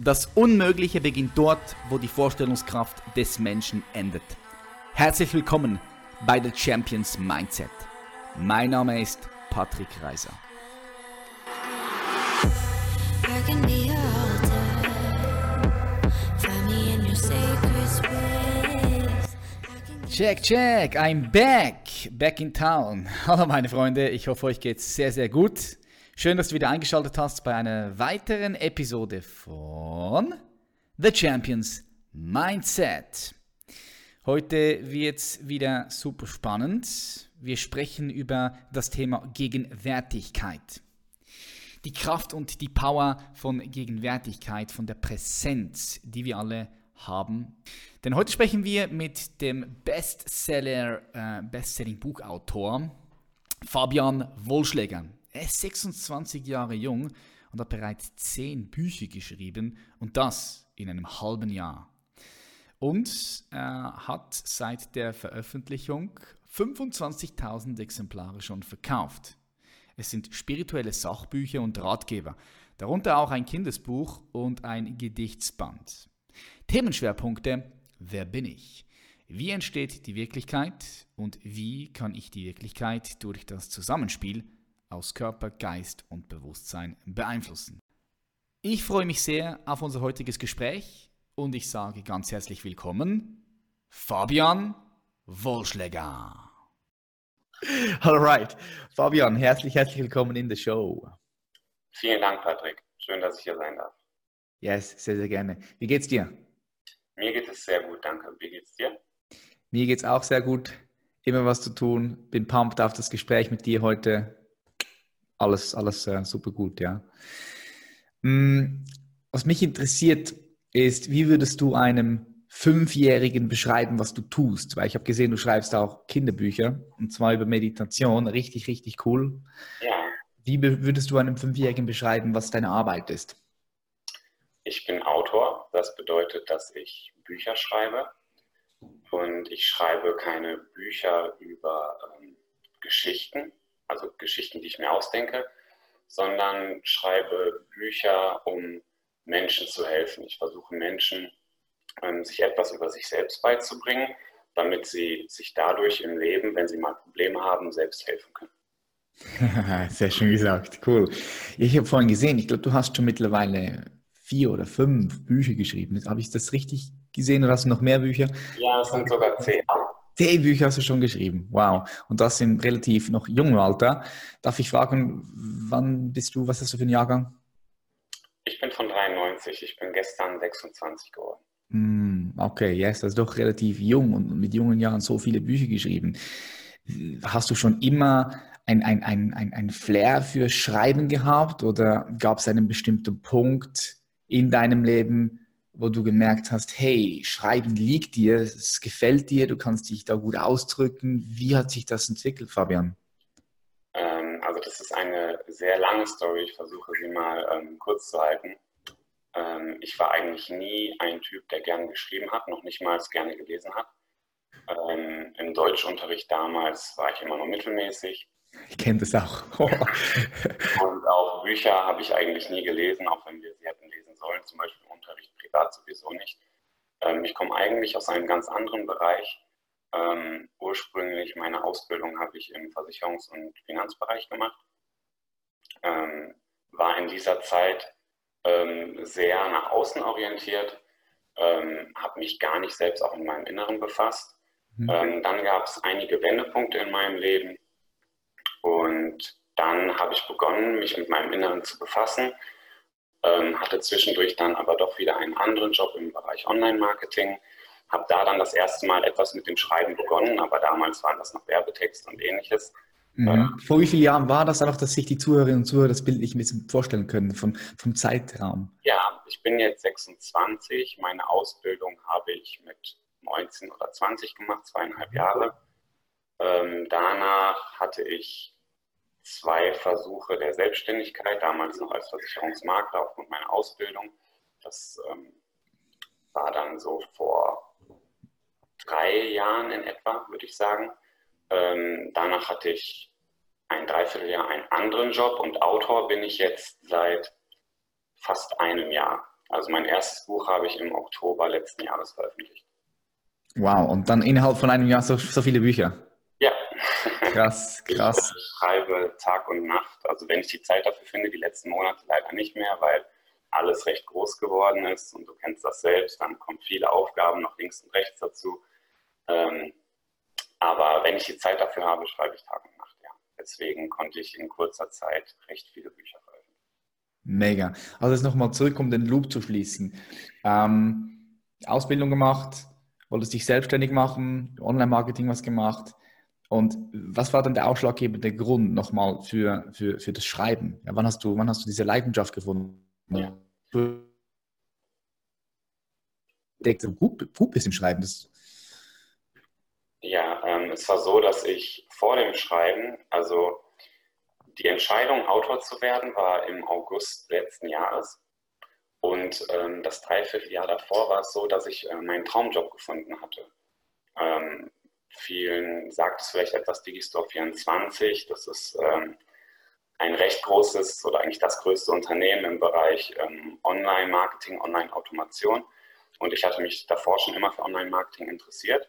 Das Unmögliche beginnt dort, wo die Vorstellungskraft des Menschen endet. Herzlich willkommen bei The Champions Mindset. Mein Name ist Patrick Reiser. Check, check, I'm back, back in town. Hallo meine Freunde, ich hoffe euch geht's sehr, sehr gut. Schön, dass du wieder eingeschaltet hast bei einer weiteren Episode von The Champions Mindset. Heute wird es wieder super spannend. Wir sprechen über das Thema Gegenwärtigkeit. Die Kraft und die Power von Gegenwärtigkeit, von der Präsenz, die wir alle haben. Denn heute sprechen wir mit dem Bestseller, äh, Bestselling-Buchautor Fabian Wohlschläger. Er ist 26 Jahre jung und hat bereits 10 Bücher geschrieben und das in einem halben Jahr. Und er hat seit der Veröffentlichung 25.000 Exemplare schon verkauft. Es sind spirituelle Sachbücher und Ratgeber, darunter auch ein Kindesbuch und ein Gedichtsband. Themenschwerpunkte Wer bin ich? Wie entsteht die Wirklichkeit und wie kann ich die Wirklichkeit durch das Zusammenspiel aus Körper, Geist und Bewusstsein beeinflussen. Ich freue mich sehr auf unser heutiges Gespräch und ich sage ganz herzlich willkommen, Fabian Wohlschläger. Alright, Fabian, herzlich, herzlich willkommen in der Show. Vielen Dank, Patrick. Schön, dass ich hier sein darf. Yes, sehr, sehr gerne. Wie geht's dir? Mir geht es sehr gut, danke. Wie geht's dir? Mir geht's auch sehr gut. Immer was zu tun. Bin pumped auf das Gespräch mit dir heute alles, alles äh, super gut, ja. Mm, was mich interessiert ist, wie würdest du einem Fünfjährigen beschreiben, was du tust? Weil ich habe gesehen, du schreibst auch Kinderbücher und zwar über Meditation, richtig, richtig cool. Ja. Wie würdest du einem Fünfjährigen beschreiben, was deine Arbeit ist? Ich bin Autor, das bedeutet, dass ich Bücher schreibe und ich schreibe keine Bücher über ähm, Geschichten, also Geschichten, die ich mir ausdenke, sondern schreibe Bücher, um Menschen zu helfen. Ich versuche Menschen, ähm, sich etwas über sich selbst beizubringen, damit sie sich dadurch im Leben, wenn sie mal Probleme haben, selbst helfen können. Sehr schön gesagt, cool. Ich habe vorhin gesehen, ich glaube, du hast schon mittlerweile vier oder fünf Bücher geschrieben. Habe ich das richtig gesehen oder hast du noch mehr Bücher? Ja, es sind sogar zehn. Zehn Bücher hast du schon geschrieben. Wow. Und das im relativ noch jungen Alter. Darf ich fragen, wann bist du, was hast du für ein Jahrgang? Ich bin von 93. Ich bin gestern 26 geworden. Mm, okay, yes, das ist doch relativ jung und mit jungen Jahren so viele Bücher geschrieben. Hast du schon immer ein, ein, ein, ein, ein Flair für Schreiben gehabt oder gab es einen bestimmten Punkt in deinem Leben, wo du gemerkt hast, hey, Schreiben liegt dir, es gefällt dir, du kannst dich da gut ausdrücken. Wie hat sich das entwickelt, Fabian? Ähm, also das ist eine sehr lange Story. Ich versuche sie mal ähm, kurz zu halten. Ähm, ich war eigentlich nie ein Typ, der gerne geschrieben hat, noch nicht mal gerne gelesen hat. Ähm, Im Deutschunterricht damals war ich immer nur mittelmäßig. Ich kenne das auch. und auch Bücher habe ich eigentlich nie gelesen, auch wenn wir sie hätten lesen sollen, zum Beispiel im Unterricht privat sowieso nicht. Ähm, ich komme eigentlich aus einem ganz anderen Bereich. Ähm, ursprünglich meine Ausbildung habe ich im Versicherungs- und Finanzbereich gemacht. Ähm, war in dieser Zeit sehr nach außen orientiert, habe mich gar nicht selbst auch in meinem Inneren befasst. Mhm. Dann gab es einige Wendepunkte in meinem Leben und dann habe ich begonnen, mich mit meinem Inneren zu befassen, ähm, hatte zwischendurch dann aber doch wieder einen anderen Job im Bereich Online-Marketing, habe da dann das erste Mal etwas mit dem Schreiben begonnen, aber damals waren das noch Werbetext und ähnliches. Mhm. Ähm, Vor wie vielen Jahren war das einfach, dass sich die Zuhörerinnen und Zuhörer das Bild nicht ein bisschen vorstellen können vom, vom Zeitraum? Ja, ich bin jetzt 26. Meine Ausbildung habe ich mit 19 oder 20 gemacht, zweieinhalb Jahre. Ähm, danach hatte ich zwei Versuche der Selbstständigkeit, damals noch als Versicherungsmakler aufgrund meiner Ausbildung. Das ähm, war dann so vor drei Jahren in etwa, würde ich sagen. Ähm, danach hatte ich ein Dreivierteljahr einen anderen Job und Autor bin ich jetzt seit fast einem Jahr. Also mein erstes Buch habe ich im Oktober letzten Jahres veröffentlicht. Wow, und dann innerhalb von einem Jahr so, so viele Bücher? Krass, krass. Ich schreibe Tag und Nacht. Also wenn ich die Zeit dafür finde, die letzten Monate leider nicht mehr, weil alles recht groß geworden ist und du kennst das selbst, dann kommen viele Aufgaben noch links und rechts dazu. Ähm, aber wenn ich die Zeit dafür habe, schreibe ich Tag und Nacht, ja. Deswegen konnte ich in kurzer Zeit recht viele Bücher veröffentlichen. Mega. Also jetzt nochmal zurück, um den Loop zu schließen. Ähm, Ausbildung gemacht, wolltest dich selbstständig machen, Online-Marketing was gemacht. Und was war dann der ausschlaggebende Grund nochmal für, für, für das Schreiben? Ja, wann, hast du, wann hast du diese Leidenschaft gefunden? Ja. Du gut, gut bist im Schreiben. Das ja, ähm, es war so, dass ich vor dem Schreiben, also die Entscheidung, Autor zu werden, war im August letzten Jahres. Und ähm, das Dreivierteljahr davor war es so, dass ich äh, meinen Traumjob gefunden hatte. Ähm, vielen sagt es vielleicht etwas Digistore 24. Das ist ähm, ein recht großes oder eigentlich das größte Unternehmen im Bereich ähm, Online-Marketing, Online-Automation. Und ich hatte mich davor schon immer für Online-Marketing interessiert.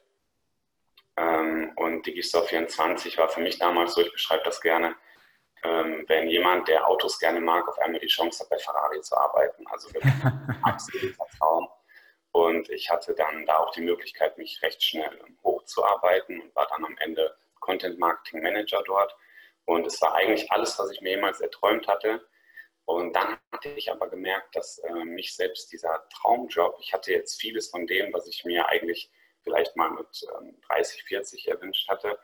Ähm, und Digistore 24 war für mich damals so, ich beschreibe das gerne, ähm, wenn jemand, der Autos gerne mag, auf einmal die Chance hat, bei Ferrari zu arbeiten. Also wirklich ein absoluter Traum. Und ich hatte dann da auch die Möglichkeit, mich recht schnell hochzuarbeiten und war dann am Ende Content Marketing Manager dort und es war eigentlich alles, was ich mir jemals erträumt hatte. Und dann hatte ich aber gemerkt, dass äh, mich selbst dieser Traumjob, ich hatte jetzt vieles von dem, was ich mir eigentlich vielleicht mal mit ähm, 30, 40 erwünscht hatte,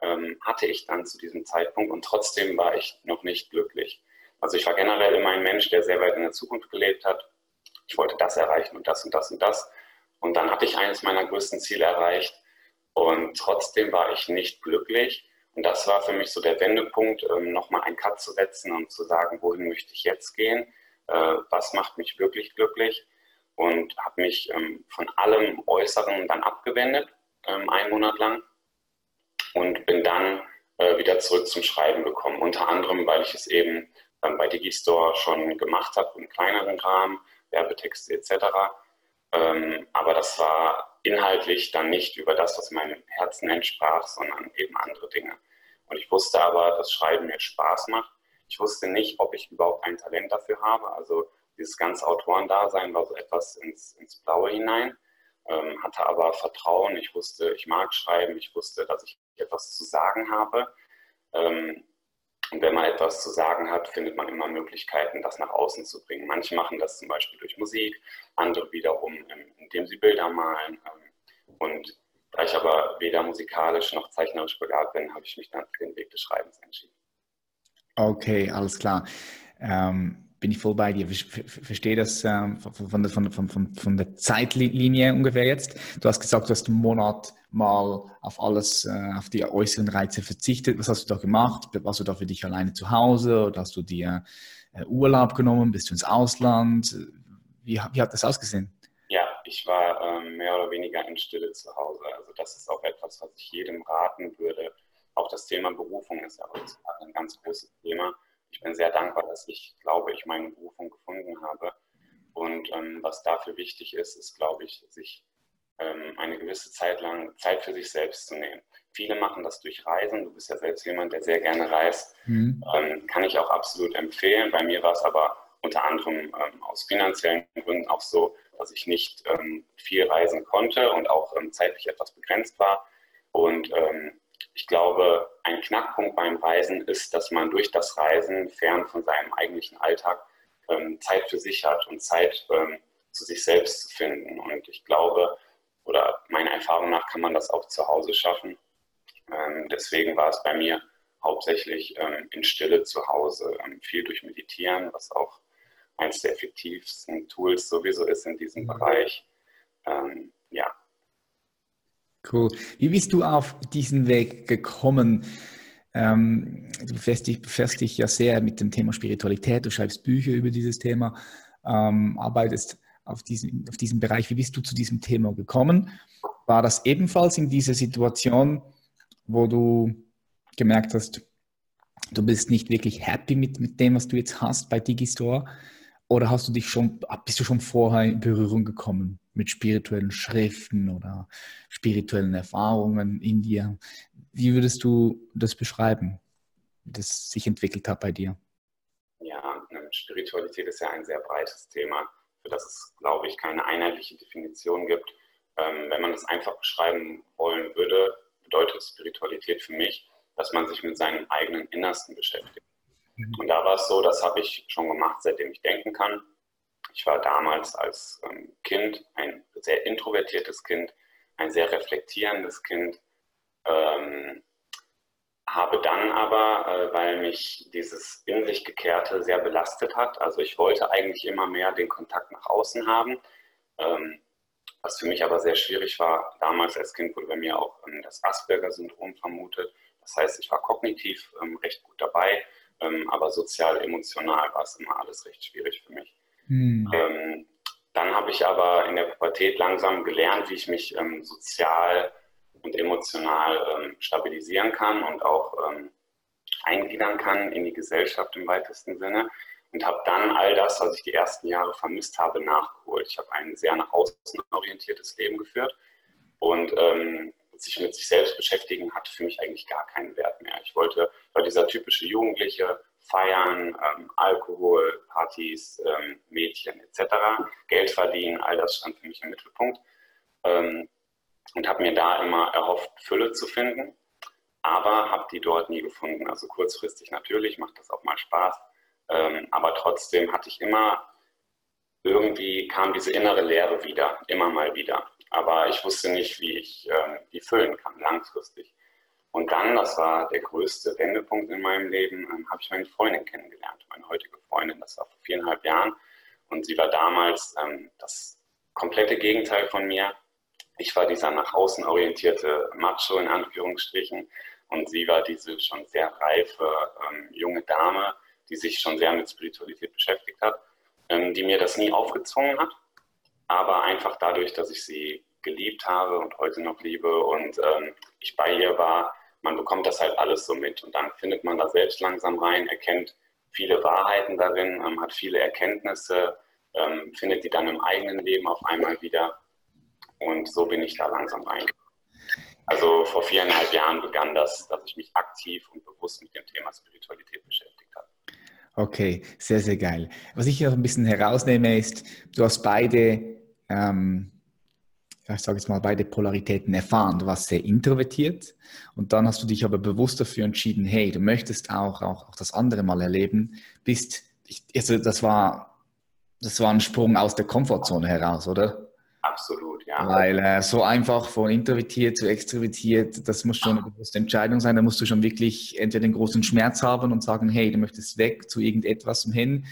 ähm, hatte ich dann zu diesem Zeitpunkt und trotzdem war ich noch nicht glücklich. Also ich war generell immer ein Mensch, der sehr weit in der Zukunft gelebt hat. Ich wollte das erreichen und das und das und das. Und dann hatte ich eines meiner größten Ziele erreicht und trotzdem war ich nicht glücklich. Und das war für mich so der Wendepunkt, ähm, nochmal einen Cut zu setzen und zu sagen, wohin möchte ich jetzt gehen, äh, was macht mich wirklich glücklich? Und habe mich ähm, von allem Äußeren dann abgewendet, ähm, einen Monat lang. Und bin dann äh, wieder zurück zum Schreiben gekommen, unter anderem, weil ich es eben bei Digistore schon gemacht habe, im kleineren Rahmen, Werbetexte etc. aber das war inhaltlich dann nicht über das, was meinem Herzen entsprach, sondern eben andere Dinge. Und ich wusste aber, dass Schreiben mir Spaß macht. Ich wusste nicht, ob ich überhaupt ein Talent dafür habe. Also dieses ganze Autorendasein war so etwas ins, ins Blaue hinein, ähm, hatte aber Vertrauen. Ich wusste, ich mag schreiben. Ich wusste, dass ich etwas zu sagen habe. Ähm, und wenn man etwas zu sagen hat, findet man immer Möglichkeiten, das nach außen zu bringen. Manche machen das zum Beispiel durch Musik, andere wiederum, ähm, indem sie Bilder malen. Ähm, und da ich aber weder musikalisch noch zeichnerisch begabt bin, habe ich mich dann für den Weg des Schreibens entschieden. Okay, alles klar. Ähm, bin ich voll bei dir. Verstehe das ähm, von, von, von, von, der Zeitlinie ungefähr jetzt. Du hast gesagt, du hast einen Monat mal auf alles, äh, auf die äußeren Reize verzichtet. Was hast du da gemacht? Warst du da für dich alleine zu Hause oder hast du dir äh, Urlaub genommen? Bist du ins Ausland? Wie, wie hat das ausgesehen? Ja, ich war ähm, mehr oder weniger in Stille zu Hause. Also das ist auch etwas, was ich jedem raten würde. Auch das Thema Berufung ist ja ein ganz großes Thema ich bin sehr dankbar, dass ich glaube, ich meine Berufung gefunden habe. Und ähm, was dafür wichtig ist, ist, glaube ich, sich ähm, eine gewisse Zeit lang Zeit für sich selbst zu nehmen. Viele machen das durch Reisen. Du bist ja selbst jemand, der sehr gerne reist. Mhm. Ähm, kann ich auch absolut empfehlen. Bei mir war es aber unter anderem ähm, aus finanziellen Gründen auch so, dass ich nicht ähm, viel reisen konnte und auch ähm, zeitlich etwas begrenzt war. Und ich glaube, ein Knackpunkt beim Reisen ist, dass man durch das Reisen fern von seinem eigentlichen Alltag ähm, Zeit für sich hat und Zeit ähm, zu sich selbst zu finden. Und ich glaube, oder meiner Erfahrung nach kann man das auch zu Hause schaffen. Ähm, deswegen war es bei mir hauptsächlich in Stille zu Hause, viel durch Meditieren, was auch eines der effektivsten Tools sowieso ist in diesem mhm. Bereich. Ja, Cool. Wie bist du auf diesen Weg gekommen? Ähm, du befasst dich, dich, ja sehr mit dem Thema Spiritualität, du schreibst Bücher über dieses Thema, ähm, arbeitest auf diesem, auf diesem Bereich. Wie bist du zu diesem Thema gekommen? War das ebenfalls in dieser Situation, wo du gemerkt hast, du bist nicht wirklich happy mit, mit dem, was du jetzt hast bei Digistore? Oder hast du dich schon, bist du schon vorher in Berührung gekommen mit spirituellen Schriften oder spirituellen Erfahrungen in dir? Wie würdest du das beschreiben, wie das sich entwickelt hat bei dir? Ja, ähm, Spiritualität ist ja ein sehr breites Thema, für das es, glaube ich, keine einheitliche Definition gibt. Ähm, wenn man es einfach beschreiben wollen würde, bedeutet Spiritualität für mich, dass man sich mit seinem eigenen Innersten beschäftigt. Mhm. Und da war es so, das habe ich schon gemacht, seitdem ich denken kann. Ich war damals als ähm, Kind ein sehr introvertiertes Kind, ein sehr reflektierendes Kind. Ähm, habe dann aber, äh, weil mich dieses in sich gekehrte sehr belastet hat, also ich wollte eigentlich immer mehr den Kontakt nach außen haben, ähm, was für mich aber sehr schwierig war. Damals als Kind wurde bei mir auch ähm, das Asperger-Syndrom vermutet. Das heißt, ich war kognitiv ähm, recht gut dabei, ähm, aber sozial, emotional war es immer alles recht schwierig für mich. Mhm. Ähm, dann habe ich aber in der Pubertät langsam gelernt, wie ich mich ähm, sozial und emotional ähm, stabilisieren kann und auch ähm, eingliedern kann in die Gesellschaft im weitesten Sinne. Und habe dann all das, was ich die ersten Jahre vermisst habe, nachgeholt. Ich habe ein sehr nach außen orientiertes Leben geführt und ähm, sich mit sich selbst beschäftigen hatte für mich eigentlich gar keinen Wert mehr. Ich wollte, war dieser typische Jugendliche, feiern, ähm, Alkohol, Partys, ähm, Mädchen etc., Geld verdienen, all das stand für mich im Mittelpunkt ähm, und habe mir da immer erhofft, Fülle zu finden, aber habe die dort nie gefunden. Also kurzfristig natürlich, macht das auch mal Spaß, ähm, aber trotzdem hatte ich immer, irgendwie kam diese innere Leere wieder, immer mal wieder. Aber ich wusste nicht, wie ich äh, die füllen kann, langfristig. Und dann, das war der größte Wendepunkt in meinem Leben, ähm, habe ich meine Freundin kennengelernt, meine heutige Freundin. Das war vor viereinhalb Jahren. Und sie war damals ähm, das komplette Gegenteil von mir. Ich war dieser nach außen orientierte Macho in Anführungsstrichen. Und sie war diese schon sehr reife ähm, junge Dame, die sich schon sehr mit Spiritualität beschäftigt hat, ähm, die mir das nie aufgezwungen hat aber einfach dadurch, dass ich sie geliebt habe und heute noch liebe und ähm, ich bei ihr war, man bekommt das halt alles so mit und dann findet man da selbst langsam rein, erkennt viele Wahrheiten darin, ähm, hat viele Erkenntnisse, ähm, findet die dann im eigenen Leben auf einmal wieder und so bin ich da langsam rein. Also vor viereinhalb Jahren begann das, dass ich mich aktiv und bewusst mit dem Thema Spiritualität beschäftigt habe. Okay, sehr, sehr geil. Was ich hier ein bisschen herausnehme, ist, du hast beide ähm, ich sage jetzt mal, beide Polaritäten erfahren. Du warst sehr introvertiert und dann hast du dich aber bewusst dafür entschieden, hey, du möchtest auch, auch, auch das andere mal erleben. Bist, ich, also das war, das war ein Sprung aus der Komfortzone heraus, oder? Absolut, ja. Weil äh, so einfach von introvertiert zu extrovertiert, das muss schon eine bewusste Entscheidung sein. Da musst du schon wirklich entweder den großen Schmerz haben und sagen, hey, du möchtest weg zu irgendetwas hin,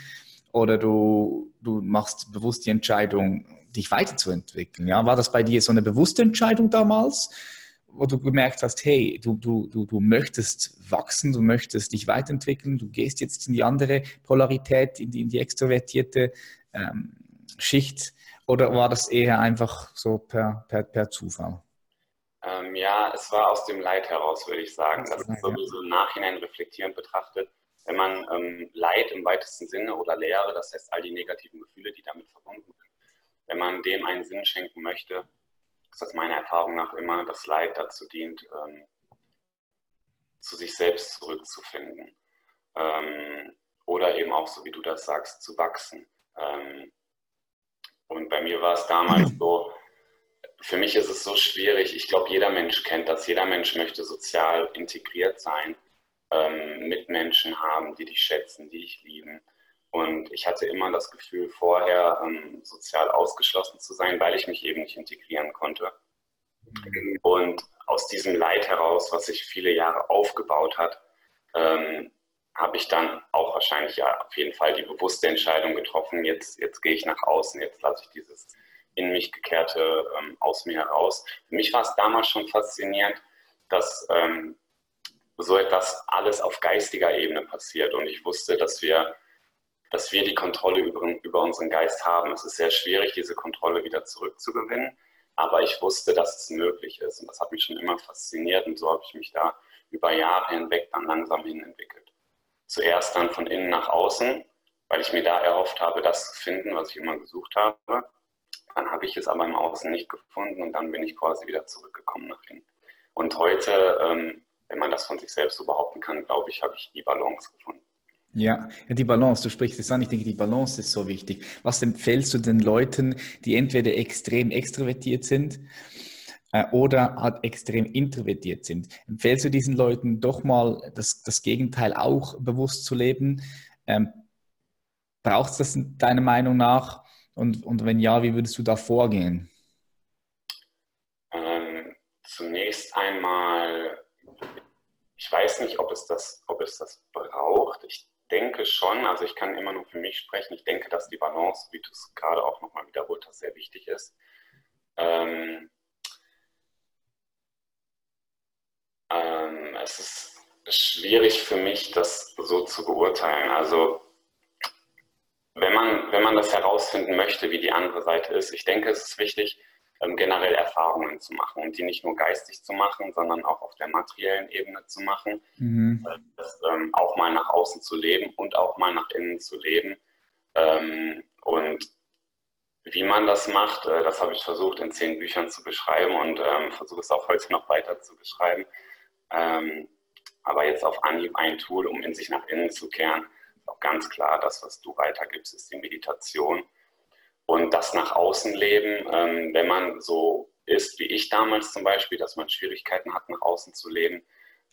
oder du, du machst bewusst die Entscheidung, dich weiterzuentwickeln. Ja? War das bei dir so eine bewusste Entscheidung damals, wo du gemerkt hast, hey, du, du, du, du möchtest wachsen, du möchtest dich weiterentwickeln, du gehst jetzt in die andere Polarität, in die, in die extrovertierte ähm, Schicht, oder war das eher einfach so per, per, per Zufall? Ähm, ja, es war aus dem Leid heraus, würde ich sagen. Das ist sowieso im Nachhinein reflektierend betrachtet. Wenn man ähm, Leid im weitesten Sinne oder Leere, das heißt all die negativen Gefühle, die damit verbunden sind, wenn man dem einen Sinn schenken möchte, ist das meiner Erfahrung nach immer das Leid dazu dient, ähm, zu sich selbst zurückzufinden. Ähm, oder eben auch, so wie du das sagst, zu wachsen. Ähm, und bei mir war es damals so, für mich ist es so schwierig, ich glaube, jeder Mensch kennt das, jeder Mensch möchte sozial integriert sein, ähm, Mitmenschen haben, die dich schätzen, die dich lieben. Und ich hatte immer das Gefühl, vorher ähm, sozial ausgeschlossen zu sein, weil ich mich eben nicht integrieren konnte. Und aus diesem Leid heraus, was sich viele Jahre aufgebaut hat, ähm, habe ich dann auch wahrscheinlich ja auf jeden Fall die bewusste Entscheidung getroffen, jetzt, jetzt gehe ich nach außen, jetzt lasse ich dieses in mich gekehrte ähm, aus mir heraus. Für mich war es damals schon faszinierend, dass ähm, so etwas alles auf geistiger Ebene passiert. Und ich wusste, dass wir dass wir die Kontrolle über, über unseren Geist haben. Es ist sehr schwierig, diese Kontrolle wieder zurückzugewinnen, aber ich wusste, dass es möglich ist und das hat mich schon immer fasziniert und so habe ich mich da über Jahre hinweg dann langsam hin entwickelt. Zuerst dann von innen nach außen, weil ich mir da erhofft habe, das zu finden, was ich immer gesucht habe. Dann habe ich es aber im Außen nicht gefunden und dann bin ich quasi wieder zurückgekommen nach innen. Und heute, ähm, wenn man das von sich selbst so behaupten kann, glaube ich, habe ich die Balance gefunden. Ja, die Balance, du sprichst es an, ich denke, die Balance ist so wichtig. Was empfehlst du den Leuten, die entweder extrem extrovertiert sind äh, oder halt extrem introvertiert sind? Empfehlst du diesen Leuten doch mal das, das Gegenteil auch bewusst zu leben? Ähm, Braucht es das deiner Meinung nach? Und, und wenn ja, wie würdest du da vorgehen? Ähm, zunächst einmal, ich weiß nicht, ob es, das, ob es das braucht. Ich denke schon, also ich kann immer nur für mich sprechen, ich denke, dass die Balance, wie du es gerade auch nochmal wiederholt hast, sehr wichtig ist. Ähm, ähm, es ist schwierig für mich, das so zu beurteilen. Also wenn man, wenn man das herausfinden möchte, wie die andere Seite ist, ich denke, es ist wichtig, ähm, generell Erfahrungen zu machen und die nicht nur geistig zu machen, sondern auch auf der materiellen Ebene zu machen, mhm. das, ähm, auch mal nach außen zu leben und auch mal nach innen zu leben. Ähm, und wie man das macht, äh, das habe ich versucht in zehn Büchern zu beschreiben und ähm, versuche es auch heute noch weiter zu beschreiben. Ähm, aber jetzt auf Anhieb ein Tool, um in sich nach innen zu kehren, ist auch ganz klar, das, was du weitergibst, ist die Meditation und das nach außen leben, ähm, wenn man so ist wie ich damals zum Beispiel, dass man Schwierigkeiten hat, nach außen zu leben,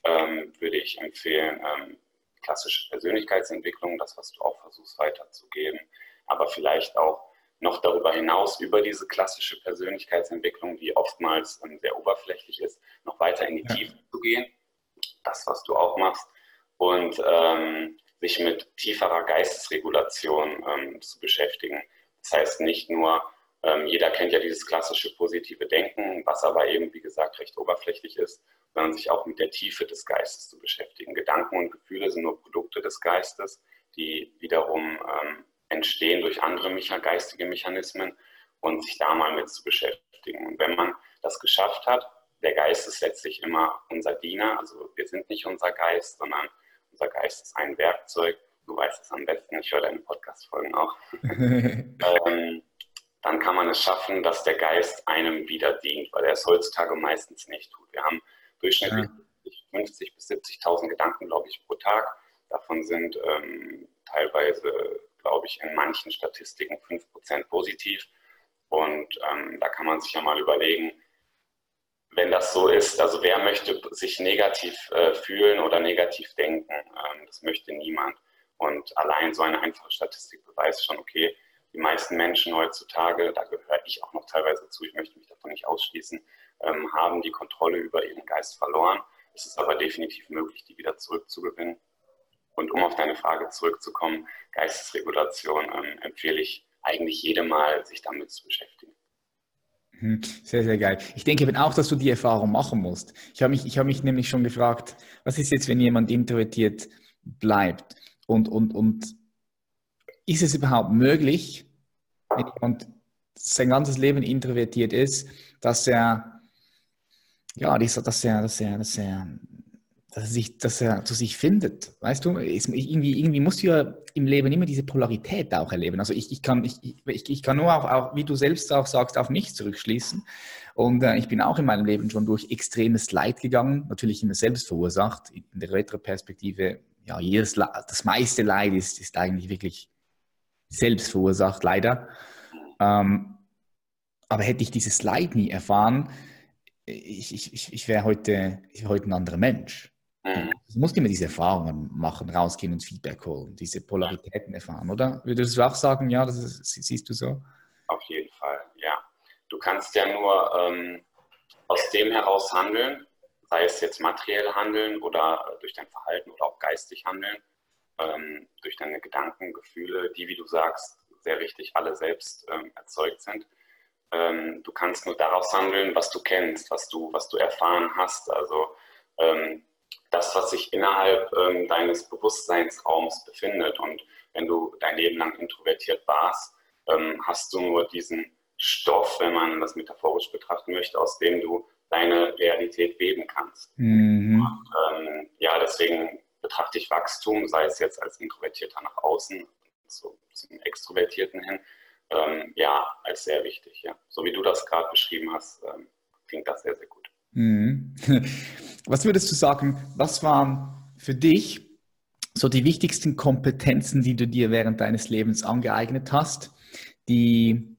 ähm, würde ich empfehlen, ähm, klassische Persönlichkeitsentwicklung, das, was du auch versuchst weiterzugeben, aber vielleicht auch noch darüber hinaus über diese klassische Persönlichkeitsentwicklung, die oftmals ähm, sehr oberflächlich ist, noch weiter in die ja. Tiefe zu gehen. Das, was du auch machst. Und ähm, sich mit tieferer Geistesregulation ähm, zu beschäftigen. Das heißt nicht nur, ähm, jeder kennt ja dieses klassische positive Denken, was aber eben, wie gesagt, recht oberflächlich ist, sondern sich auch mit der Tiefe des Geistes zu beschäftigen. Gedanken und Gefühle sind nur Produkte des Geistes, die wiederum ähm, entstehen durch andere Mecha geistige Mechanismen und sich da mal mit zu beschäftigen. Und wenn man das geschafft hat, der Geist ist letztlich immer unser Diener, also wir sind nicht unser Geist, sondern unser Geist ist ein Werkzeug, du weißt es am besten, ich höre deine Podcast-Folgen auch, ähm, dann kann man es schaffen, dass der Geist einem wieder dient, weil er es heutzutage meistens nicht tut. Wir haben durchschnittlich ja. 50.000 bis 70.000 Gedanken, glaube ich, pro Tag. Davon sind ähm, teilweise, glaube ich, in manchen Statistiken 5% positiv. Und ähm, da kann man sich ja mal überlegen, wenn das so ist, also wer möchte sich negativ äh, fühlen oder negativ denken? Ähm, das möchte niemand. Und allein so eine einfache Statistik beweist schon, okay, die meisten Menschen heutzutage, da gehöre ich auch noch teilweise zu, ich möchte mich davon nicht ausschließen, ähm, haben die Kontrolle über ihren Geist verloren. Es ist aber definitiv möglich, die wieder zurückzugewinnen. Und um auf deine Frage zurückzukommen, Geistesregulation ähm, empfehle ich eigentlich jedem Mal, sich damit zu beschäftigen. Mhm. Sehr, sehr geil. Ich denke eben auch, dass du die Erfahrung machen musst. Ich habe mich, hab mich nämlich schon gefragt, was ist jetzt, wenn jemand introvertiert bleibt? Und, und, und ist es überhaupt möglich, wenn jemand sein ganzes Leben introvertiert ist, dass er, ja, dass er, dass er, dass er, dass er, sich, dass er zu sich findet. Weißt du, irgendwie, irgendwie musst ja im Leben immer diese Polarität auch erleben. Also ich, ich, kann, ich, ich, ich kann nur auch, auch, wie du selbst auch sagst, auf mich zurückschließen. Und äh, ich bin auch in meinem Leben schon durch extremes Leid gegangen, natürlich immer selbst verursacht. In der Retroperspektive ja, jedes, das meiste Leid ist, ist eigentlich wirklich selbst verursacht, leider. Ähm, aber hätte ich dieses Leid nie erfahren, ich, ich, ich wäre heute, wär heute ein anderer Mensch. Mhm. Du musst immer diese Erfahrungen machen, rausgehen und Feedback holen, diese Polaritäten erfahren, oder? Würdest du auch sagen, ja, das ist, siehst du so? Auf jeden Fall, ja. Du kannst ja nur ähm, aus dem heraus handeln, sei es jetzt materiell handeln oder durch dein Verhalten oder auch geistig handeln, ähm, durch deine Gedanken, Gefühle, die, wie du sagst, sehr richtig alle selbst ähm, erzeugt sind. Ähm, du kannst nur daraus handeln, was du kennst, was du, was du erfahren hast. Also ähm, das, was sich innerhalb ähm, deines Bewusstseinsraums befindet. Und wenn du dein Leben lang introvertiert warst, ähm, hast du nur diesen Stoff, wenn man das metaphorisch betrachten möchte, aus dem du deine Realität weben kannst. Mhm. Und, ähm, ja, deswegen betrachte ich Wachstum, sei es jetzt als Introvertierter nach außen, so zum Extrovertierten hin, ähm, ja, als sehr wichtig. Ja. So wie du das gerade beschrieben hast, ähm, klingt das sehr, sehr gut. Mhm. Was würdest du sagen, was waren für dich so die wichtigsten Kompetenzen, die du dir während deines Lebens angeeignet hast, die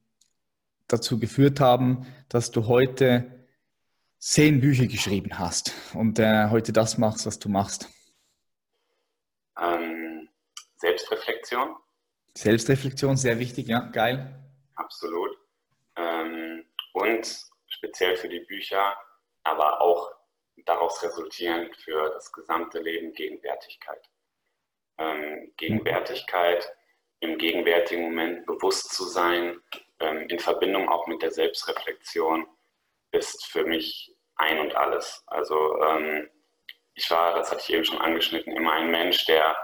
dazu geführt haben, dass du heute zehn Bücher geschrieben hast und äh, heute das machst, was du machst? Ähm, Selbstreflexion. Selbstreflexion, sehr wichtig, ja, geil. Absolut. Ähm, und speziell für die Bücher, aber auch daraus resultierend für das gesamte Leben Gegenwärtigkeit. Ähm, Gegenwärtigkeit, im gegenwärtigen Moment bewusst zu sein, ähm, in Verbindung auch mit der Selbstreflexion, ist für mich ein und alles. Also ähm, ich war, das hatte ich eben schon angeschnitten, immer ein Mensch, der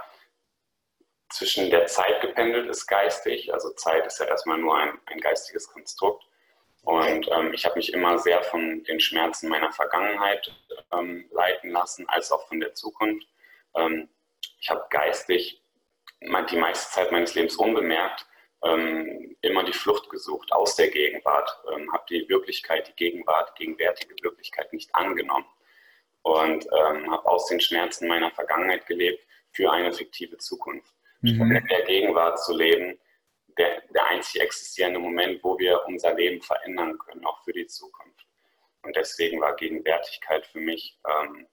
zwischen der Zeit gependelt ist geistig. Also Zeit ist ja erstmal nur ein, ein geistiges Konstrukt. Und ähm, ich habe mich immer sehr von den Schmerzen meiner Vergangenheit ähm, leiten lassen, als auch von der Zukunft. Ähm, ich habe geistig die meiste Zeit meines Lebens unbemerkt ähm, immer die Flucht gesucht aus der Gegenwart, ähm, habe die Wirklichkeit, die Gegenwart, gegenwärtige Wirklichkeit nicht angenommen und ähm, habe aus den Schmerzen meiner Vergangenheit gelebt für eine fiktive Zukunft. Mhm. in der Gegenwart zu leben, der, der einzig existierende Moment, wo wir unser Leben verändern können, auch für die Zukunft. Und deswegen war Gegenwärtigkeit für mich ähm,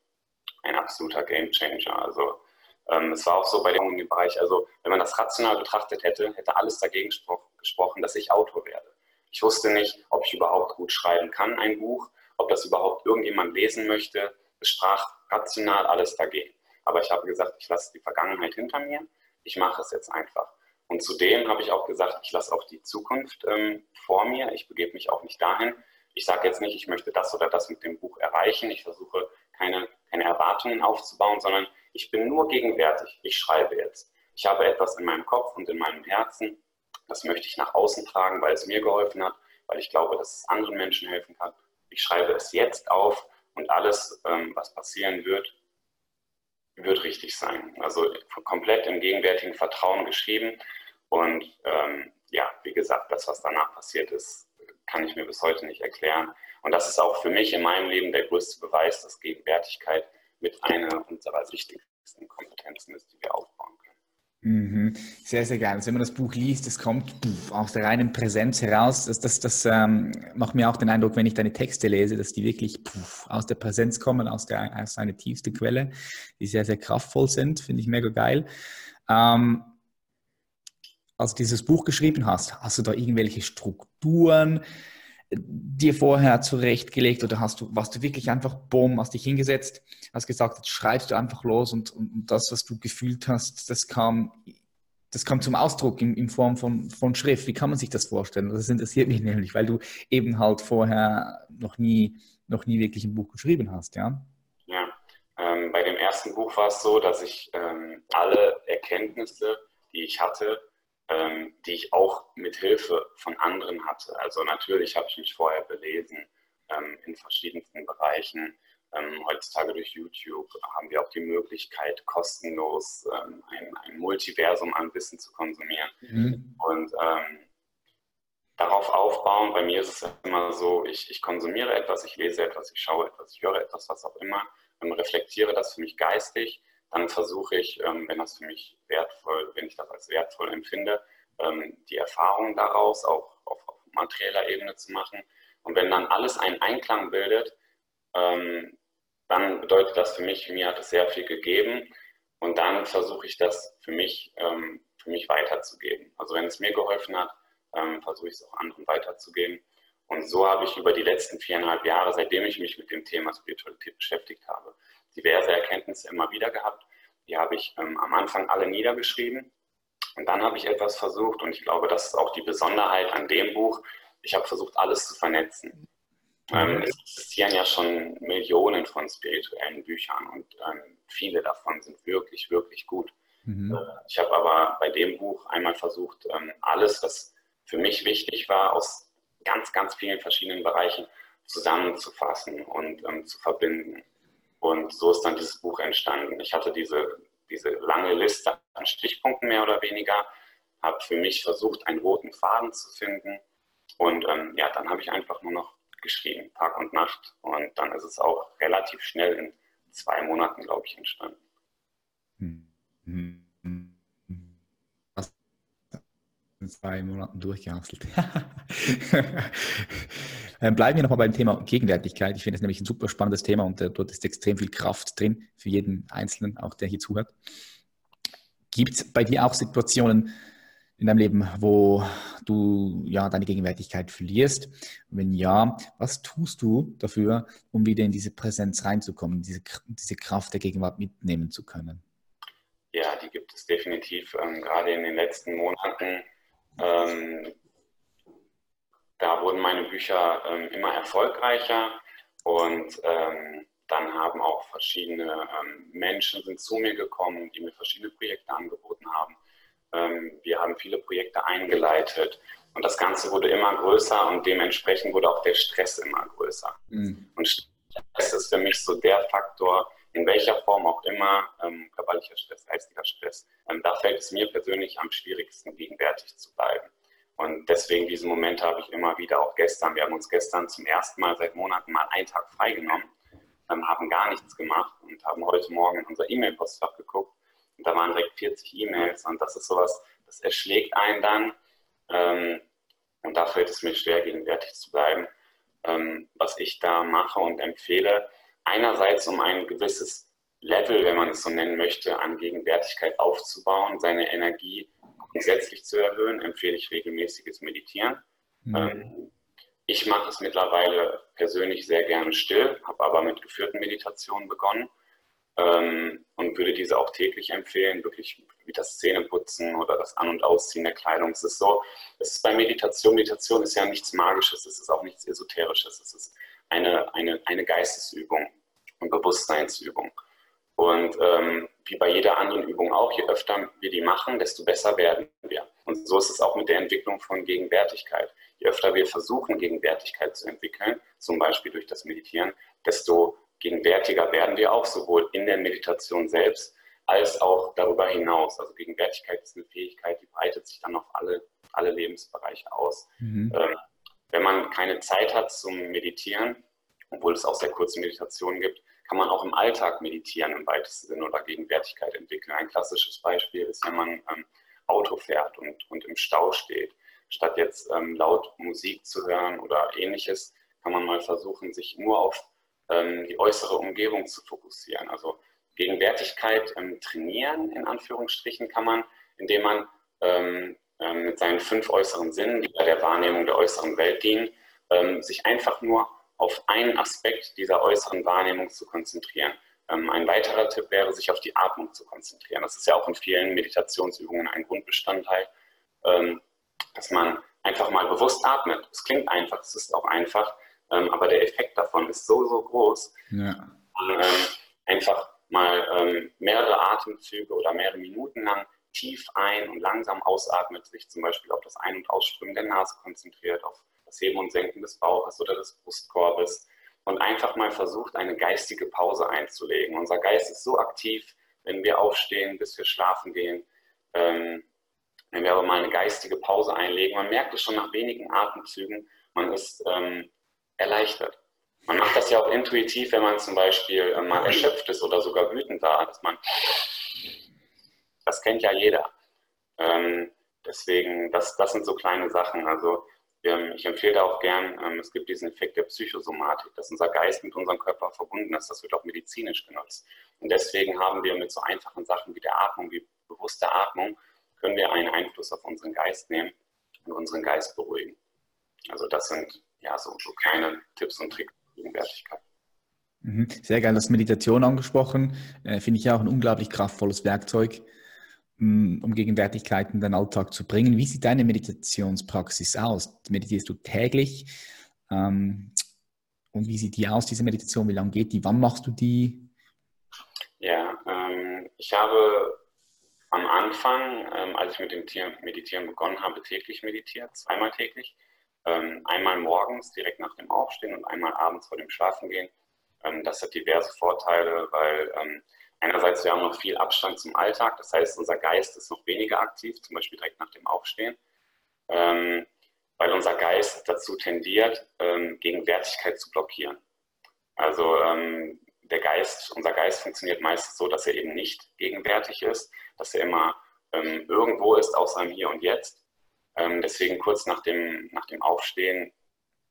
ein absoluter Gamechanger. Also es war auch so bei dem Bereich, also wenn man das rational betrachtet hätte, hätte alles dagegen gesprochen, dass ich Autor werde. Ich wusste nicht, ob ich überhaupt gut schreiben kann, ein Buch, ob das überhaupt irgendjemand lesen möchte. Es sprach rational alles dagegen. Aber ich habe gesagt, ich lasse die Vergangenheit hinter mir, ich mache es jetzt einfach. Und zudem habe ich auch gesagt, ich lasse auch die Zukunft ähm, vor mir, ich begebe mich auch nicht dahin. Ich sage jetzt nicht, ich möchte das oder das mit dem Buch erreichen, ich versuche keine, keine Erwartungen aufzubauen, sondern ich bin nur gegenwärtig. Ich schreibe jetzt. Ich habe etwas in meinem Kopf und in meinem Herzen. Das möchte ich nach außen tragen, weil es mir geholfen hat, weil ich glaube, dass es anderen Menschen helfen kann. Ich schreibe es jetzt auf und alles, ähm, was passieren wird, wird richtig sein. Also komplett im gegenwärtigen Vertrauen geschrieben. Und ähm, ja, wie gesagt, das, was danach passiert ist, kann ich mir bis heute nicht erklären. Und das ist auch für mich in meinem Leben der größte Beweis, dass Gegenwärtigkeit mit einer unserer wichtigsten Kompetenzen ist, die wir aufbauen können. Mhm. Sehr, sehr geil. Also wenn man das Buch liest, es kommt aus der reinen Präsenz heraus. Das, das, das ähm, macht mir auch den Eindruck, wenn ich deine Texte lese, dass die wirklich pff, aus der Präsenz kommen, aus, der, aus einer tiefsten Quelle, die sehr, sehr kraftvoll sind. Finde ich mega geil. Ähm, als du dieses Buch geschrieben hast, hast du da irgendwelche Strukturen dir vorher zurechtgelegt oder hast du, warst du wirklich einfach, bumm, hast dich hingesetzt, hast gesagt, jetzt schreibst du einfach los und, und, das, was du gefühlt hast, das kam, das kam zum Ausdruck in, in Form von, von Schrift. Wie kann man sich das vorstellen? Das interessiert mich nämlich, weil du eben halt vorher noch nie, noch nie wirklich ein Buch geschrieben hast, ja? Ja, ähm, bei dem ersten Buch war es so, dass ich ähm, alle Erkenntnisse, die ich hatte, ähm, die ich auch mit Hilfe von anderen hatte. Also natürlich habe ich mich vorher belesen ähm, in verschiedensten Bereichen. Ähm, heutzutage durch YouTube haben wir auch die Möglichkeit, kostenlos ähm, ein, ein, Multiversum an Wissen zu konsumieren. Mhm. Und ähm, darauf aufbauen, bei mir ist es immer so, ich, ich konsumiere etwas, ich lese etwas, ich schaue etwas, ich höre etwas, was auch immer, und reflektiere das für mich geistig dann versuche ich, ähm, wenn das für mich wertvoll, wenn ich das als wertvoll empfinde, ähm, die Erfahrung daraus auch auf, materieller Ebene zu machen. Und wenn dann alles einen Einklang bildet, ähm, dann bedeutet das für mich, mir hat es sehr viel gegeben. Und dann versuche ich das für mich, für mich weiterzugeben. Also wenn es mir geholfen hat, versuche ich es auch anderen weiterzugeben. Und so habe ich über die letzten viereinhalb Jahre, seitdem ich mich mit dem Thema Spiritualität beschäftigt habe, diverse Erkenntnisse immer wieder gehabt. Die habe ich ähm, am Anfang alle niedergeschrieben. Und dann habe ich etwas versucht, und ich glaube, das ist auch die Besonderheit an dem Buch, ich habe versucht, alles zu vernetzen. Ähm, es existieren ja schon Millionen von spirituellen Büchern und ähm, viele davon sind wirklich, wirklich gut. Mhm. Äh, ich habe aber bei dem Buch einmal versucht, ähm, alles, was für mich wichtig war, aus ganz, ganz vielen verschiedenen Bereichen zusammenzufassen und ähm, zu verbinden. Und so ist dann dieses Buch entstanden. Ich hatte diese, diese lange Liste an Stichpunkten mehr oder weniger, habe für mich versucht, einen roten Faden zu finden. Und ähm, ja, dann habe ich einfach nur noch geschrieben, Tag und Nacht. Und dann ist es auch relativ schnell in zwei Monaten, glaube ich, entstanden. Hm. Hm. in zwei Monaten durchgehastelt. Ähm, bleiben wir nochmal beim Thema Gegenwärtigkeit. Ich finde es nämlich ein super spannendes Thema und äh, dort ist extrem viel Kraft drin für jeden Einzelnen, auch der hier zuhört. Gibt es bei dir auch Situationen in deinem Leben, wo du ja deine Gegenwärtigkeit verlierst? wenn ja, was tust du dafür, um wieder in diese Präsenz reinzukommen, diese, diese Kraft der Gegenwart mitnehmen zu können? Ja, die gibt es definitiv. Ähm, gerade in den letzten Monaten ähm, da wurden meine Bücher ähm, immer erfolgreicher und ähm, dann haben auch verschiedene ähm, Menschen sind zu mir gekommen, die mir verschiedene Projekte angeboten haben. Ähm, wir haben viele Projekte eingeleitet und das Ganze wurde immer größer und dementsprechend wurde auch der Stress immer größer. Mhm. Und Stress ist für mich so der Faktor, in welcher Form auch immer, ähm, körperlicher Stress, geistiger Stress, ähm, da fällt es mir persönlich am schwierigsten, gegenwärtig zu bleiben. Und deswegen diese Momente habe ich immer wieder, auch gestern. Wir haben uns gestern zum ersten Mal seit Monaten mal einen Tag freigenommen, ähm, haben gar nichts gemacht und haben heute Morgen in unser E-Mail-Postfach geguckt. Und da waren direkt 40 E-Mails und das ist sowas, das erschlägt einen dann. Ähm, und da fällt es mir schwer, gegenwärtig zu bleiben. Ähm, was ich da mache und empfehle, einerseits um ein gewisses Level, wenn man es so nennen möchte, an Gegenwärtigkeit aufzubauen, seine Energie grundsätzlich zu erhöhen, empfehle ich regelmäßiges Meditieren. Mhm. Ähm, ich mache es mittlerweile persönlich sehr gerne still, habe aber mit geführten Meditationen begonnen ähm, und würde diese auch täglich empfehlen, wirklich wie das Zähneputzen oder das An- und Ausziehen der Kleidung. Es ist so, es ist bei Meditation, Meditation ist ja nichts Magisches, es ist auch nichts Esoterisches, es ist eine, eine, eine Geistesübung und Bewusstseinsübung. Und ähm, wie bei jeder anderen Übung auch, je öfter wir die machen, desto besser werden wir. Und so ist es auch mit der Entwicklung von Gegenwärtigkeit. Je öfter wir versuchen, Gegenwärtigkeit zu entwickeln, zum Beispiel durch das Meditieren, desto gegenwärtiger werden wir auch, sowohl in der Meditation selbst als auch darüber hinaus. Also Gegenwärtigkeit ist eine Fähigkeit, die breitet sich dann auf alle, alle Lebensbereiche aus. Mhm. Ähm, wenn man keine Zeit hat zum Meditieren, obwohl es auch sehr kurze Meditationen gibt, kann man auch im Alltag meditieren im weitesten Sinne oder Gegenwärtigkeit entwickeln. Ein klassisches Beispiel ist, wenn man ähm, Auto fährt und, und im Stau steht. Statt jetzt ähm, laut Musik zu hören oder ähnliches, kann man mal versuchen, sich nur auf ähm, die äußere Umgebung zu fokussieren. Also Gegenwärtigkeit ähm, trainieren, in Anführungsstrichen, kann man, indem man ähm, ähm, mit seinen fünf äußeren Sinnen, die bei der Wahrnehmung der äußeren Welt dienen, sich einfach nur auf einen Aspekt dieser äußeren Wahrnehmung zu konzentrieren. Ähm, ein weiterer Tipp wäre, sich auf die Atmung zu konzentrieren. Das ist ja auch in vielen Meditationsübungen ein Grundbestandteil, ähm, dass man einfach mal bewusst atmet. Es klingt einfach, es ist auch einfach, ähm, aber der Effekt davon ist so, so groß. Ja. Einfach mal mehrere Atemzüge oder mehrere Minuten lang tief ein- und langsam ausatmet, sich zum Beispiel auf das Ein- und Ausströmen der Nase konzentriert, auf das Heben und Senken des Bauches oder des Brustkorbes und einfach mal versucht, eine geistige Pause einzulegen. Unser Geist ist so aktiv, wenn wir aufstehen, bis wir schlafen gehen. Ähm, wenn wir aber mal eine geistige Pause einlegen, man merkt es schon nach wenigen Atemzügen, man ist ähm, erleichtert. Man macht das ja auch intuitiv, wenn man zum Beispiel äh, mal erschöpft ist oder sogar wütend war, dass man, das kennt ja jeder. Ähm, deswegen, das, das sind so kleine Sachen. Also ich empfehle da auch gern, ähm, es gibt diesen Effekt der Psychosomatik, dass unser Geist mit unserem Körper verbunden ist. Das wird auch medizinisch genutzt. Und deswegen haben wir mit so einfachen Sachen wie der Atmung, wie bewusste Atmung, können wir einen Einfluss auf unseren Geist nehmen und unseren Geist beruhigen. Also das sind ja so, so kleine Tipps und Tricks für Gegenwärtigkeit. Mhm. Sehr geil, das Meditation angesprochen. Äh, Finde ich ja auch ein unglaublich kraftvolles Werkzeug um Gegenwärtigkeit in deinen Alltag zu bringen. Wie sieht deine Meditationspraxis aus? Meditierst du täglich? Ähm, und wie sieht die aus, diese Meditation? Wie lange geht die? Wann machst du die? Ja, ähm, ich habe am Anfang, ähm, als ich mit dem Meditieren begonnen habe, täglich meditiert, zweimal täglich. Ähm, einmal morgens direkt nach dem Aufstehen und einmal abends vor dem Schlafengehen. Ähm, das hat diverse Vorteile, weil ähm, einerseits, wir haben noch viel Abstand zum Alltag, das heißt, unser Geist ist noch weniger aktiv, zum Beispiel direkt nach dem Aufstehen, ähm, weil unser Geist dazu tendiert, ähm, Gegenwärtigkeit zu blockieren. Also ähm, der Geist, unser Geist funktioniert meistens so, dass er eben nicht gegenwärtig ist, dass er immer ähm, irgendwo ist, außer im Hier und Jetzt. Ähm, deswegen kurz nach dem, nach dem Aufstehen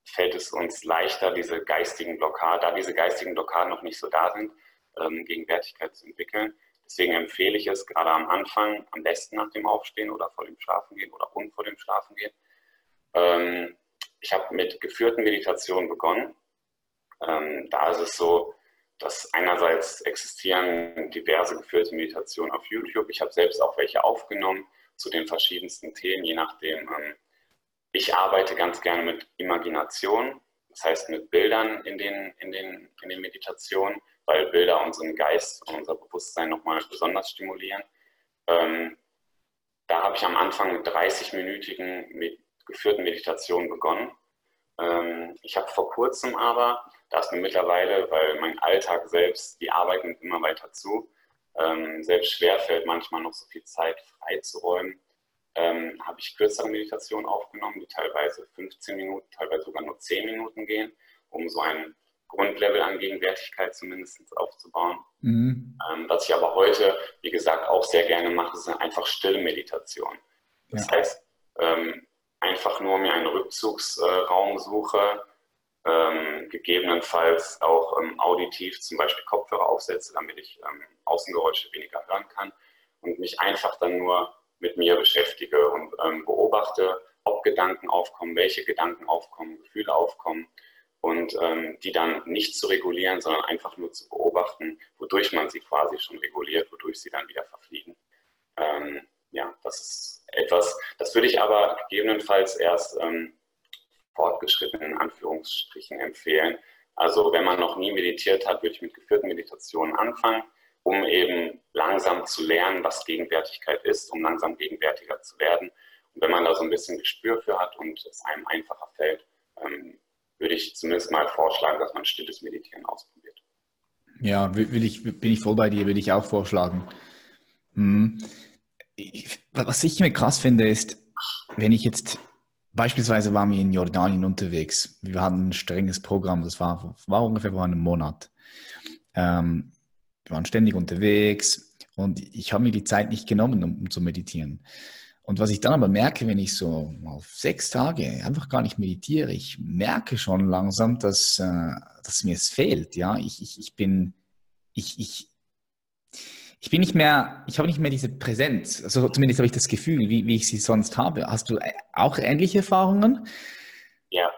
fällt es uns leichter, diese geistigen Blockaden, da diese geistigen Blockaden noch nicht so da sind, ähm, Gegenwärtigkeit zu entwickeln. Deswegen empfehle ich es gerade am Anfang, am besten nach dem Aufstehen oder vor dem Schlafengehen oder und vor dem Schlafengehen. Ähm, ich habe mit geführten Meditationen begonnen. Ähm, da ist es so, dass einerseits existieren diverse geführte Meditationen auf YouTube. Ich habe selbst auch welche aufgenommen zu den verschiedensten Themen, je nachdem. Ähm, ich arbeite ganz gerne mit Imagination, das heißt mit Bildern in den, in den, in den Meditationen, weil Bilder unseren Geist und unser Bewusstsein nochmal besonders stimulieren. Ähm, da habe ich am Anfang mit 30-minütigen mit geführten Meditationen begonnen. Ähm, ich habe vor kurzem aber, da ist mir mittlerweile, weil mein Alltag selbst, die Arbeit nimmt immer weiter zu, ähm, selbst schwerfällt, manchmal noch so viel Zeit freizuräumen, ähm, habe ich kürzere Meditationen aufgenommen, die teilweise 15 Minuten, teilweise sogar nur 10 Minuten gehen, um so ein Grundlevel an Gegenwärtigkeit zumindest aufzubauen. Mhm. Ähm, was ich aber heute, wie gesagt, auch sehr gerne mache, sind einfach stille Meditationen. Das ja. heißt, ähm, einfach nur mir einen Rückzugsraum suche, ähm, gegebenenfalls auch ähm, auditiv zum Beispiel Kopfhörer aufsetze, damit ich ähm, Außengeräusche weniger hören kann und mich einfach dann nur mit mir beschäftige und ähm, beobachte, ob Gedanken aufkommen, welche Gedanken aufkommen, Gefühle aufkommen und ähm, die dann nicht zu regulieren, sondern einfach nur zu beobachten, wodurch man sie quasi schon reguliert, wodurch sie dann wieder verfliegen. Ähm, ja, das ist etwas, das würde ich aber gegebenenfalls erst ähm, fortgeschrittenen Anführungsstrichen empfehlen. Also wenn man noch nie meditiert hat, würde ich mit geführten Meditationen anfangen, um eben langsam zu lernen, was Gegenwärtigkeit ist, um langsam gegenwärtiger zu werden. Und wenn man da so ein bisschen Gespür für hat und es einem einfacher fällt, ähm, würde ich zumindest mal vorschlagen, dass man stilles Meditieren ausprobiert. Ja, will ich, bin ich voll bei dir, würde ich auch vorschlagen. Hm. Was ich mir krass finde, ist, wenn ich jetzt Beispielsweise waren wir in Jordanien unterwegs. Wir hatten ein strenges Programm, das war, war ungefähr vor einem Monat. Ähm, wir waren ständig unterwegs und ich habe mir die Zeit nicht genommen, um, um, zu meditieren. Und was ich dann aber merke, wenn ich so auf sechs Tage einfach gar nicht meditiere, ich merke schon langsam, dass, äh, dass mir es fehlt. Ja, ich, ich, ich bin, ich, ich, ich bin nicht mehr, ich habe nicht mehr diese Präsenz. Also zumindest habe ich das Gefühl, wie, wie ich sie sonst habe. Hast du auch ähnliche Erfahrungen? Ja,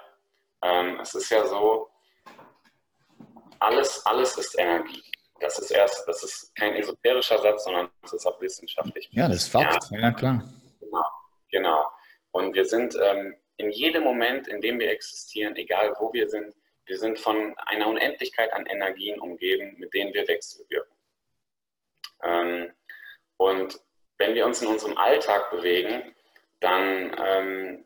ähm, es ist ja so, alles, alles ist Energie. Das ist erst, das ist kein esoterischer Satz, sondern das ist auch wissenschaftlich. Ja, das ist Fakt, ja, ja klar. Genau. Und wir sind ähm, in jedem Moment, in dem wir existieren, egal wo wir sind, wir sind von einer Unendlichkeit an Energien umgeben, mit denen wir wechselwirken. Ähm, und wenn wir uns in unserem Alltag bewegen, dann ähm,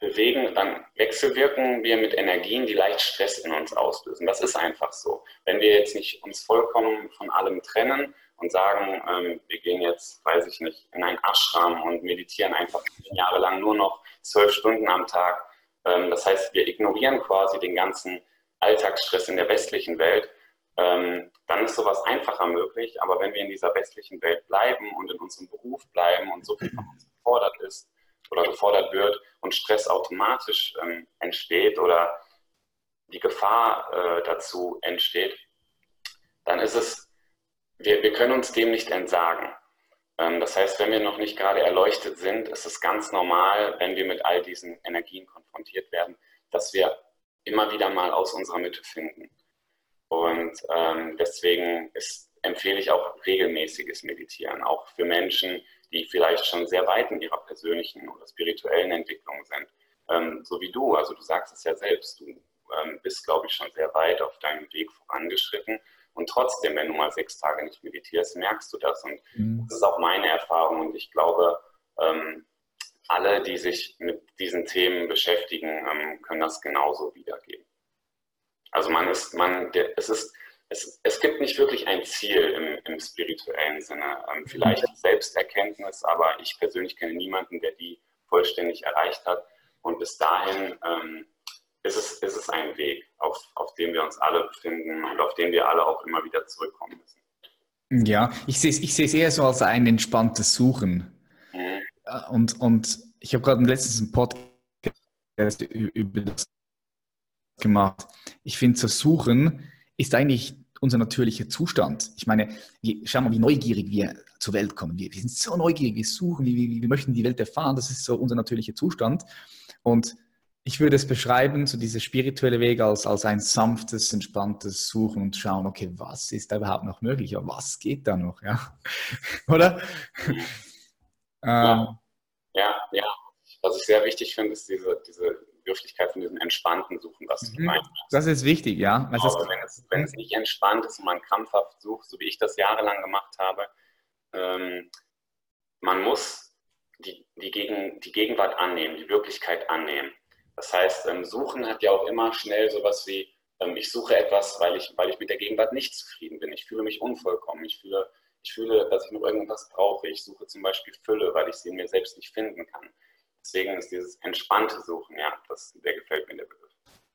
bewegen, dann wechselwirken wir mit Energien, die leicht Stress in uns auslösen. Das ist einfach so. Wenn wir jetzt nicht uns vollkommen von allem trennen und sagen, ähm, wir gehen jetzt, weiß ich nicht, in einen Ashram und meditieren einfach zehn Jahre lang nur noch zwölf Stunden am Tag. Ähm, das heißt, wir ignorieren quasi den ganzen Alltagsstress in der westlichen Welt ähm, dann ist sowas einfacher möglich. Aber wenn wir in dieser westlichen Welt bleiben und in unserem Beruf bleiben und so viel von uns gefordert ist oder gefordert wird und Stress automatisch ähm, entsteht oder die Gefahr äh, dazu entsteht, dann ist es, wir, wir können uns dem nicht entsagen. Ähm, das heißt, wenn wir noch nicht gerade erleuchtet sind, ist es ganz normal, wenn wir mit all diesen Energien konfrontiert werden, dass wir immer wieder mal aus unserer Mitte finden. Und ähm, deswegen ist, empfehle ich auch regelmäßiges Meditieren, auch für Menschen, die vielleicht schon sehr weit in ihrer persönlichen oder spirituellen Entwicklung sind. Ähm, so wie du, also du sagst es ja selbst, du bist, glaube ich, schon sehr weit auf deinem Weg vorangeschritten. Und trotzdem, wenn du mal sechs Tage nicht meditierst, merkst du das. Und mhm. das ist auch meine Erfahrung. Und ich glaube, ähm, alle, die sich mit diesen Themen beschäftigen, ähm, können das genauso wiedergeben. Also man ist, man, der, es ist, es, es gibt nicht wirklich ein Ziel im, im spirituellen Sinne. Ähm, vielleicht Selbsterkenntnis, aber ich persönlich kenne niemanden, der die vollständig erreicht hat. Und bis dahin ähm, ist, es, ist es ein Weg, auf, auf dem wir uns alle befinden und auf den wir alle auch immer wieder zurückkommen müssen. Ja, ich sehe ich es eher so als ein entspanntes Suchen. Mhm. Und, und ich habe gerade letztens einen Podcast über das gemacht. Ich finde, zu suchen ist eigentlich unser natürlicher Zustand. Ich meine, wir, schau mal, wie neugierig wir zur Welt kommen. Wir, wir sind so neugierig, wir suchen, wir, wir, möchten die Welt erfahren. Das ist so unser natürlicher Zustand. Und ich würde es beschreiben, so dieser spirituelle Weg als, als ein sanftes, entspanntes Suchen und schauen, okay, was ist da überhaupt noch möglich? Was geht da noch? Ja. Oder? Ja. Ähm. ja, ja. Was ich sehr wichtig finde, ist diese, diese Wirklichkeit von diesem entspannten Suchen, was du mhm. meinst. Das ist wichtig, ja. Aber wenn es, wenn es nicht entspannt ist und man krampfhaft sucht, so wie ich das jahrelang gemacht habe, ähm, man muss die, die, Gegen, die Gegenwart annehmen, die Wirklichkeit annehmen. Das heißt, ähm, Suchen hat ja auch immer schnell sowas wie, ähm, ich suche etwas, weil ich, weil ich mit der Gegenwart nicht zufrieden bin. Ich fühle mich unvollkommen. Ich fühle, ich fühle, dass ich noch irgendwas brauche. Ich suche zum Beispiel Fülle, weil ich sie in mir selbst nicht finden kann. Deswegen ist dieses entspannte Suchen, ja, das, der gefällt mir der Begriff.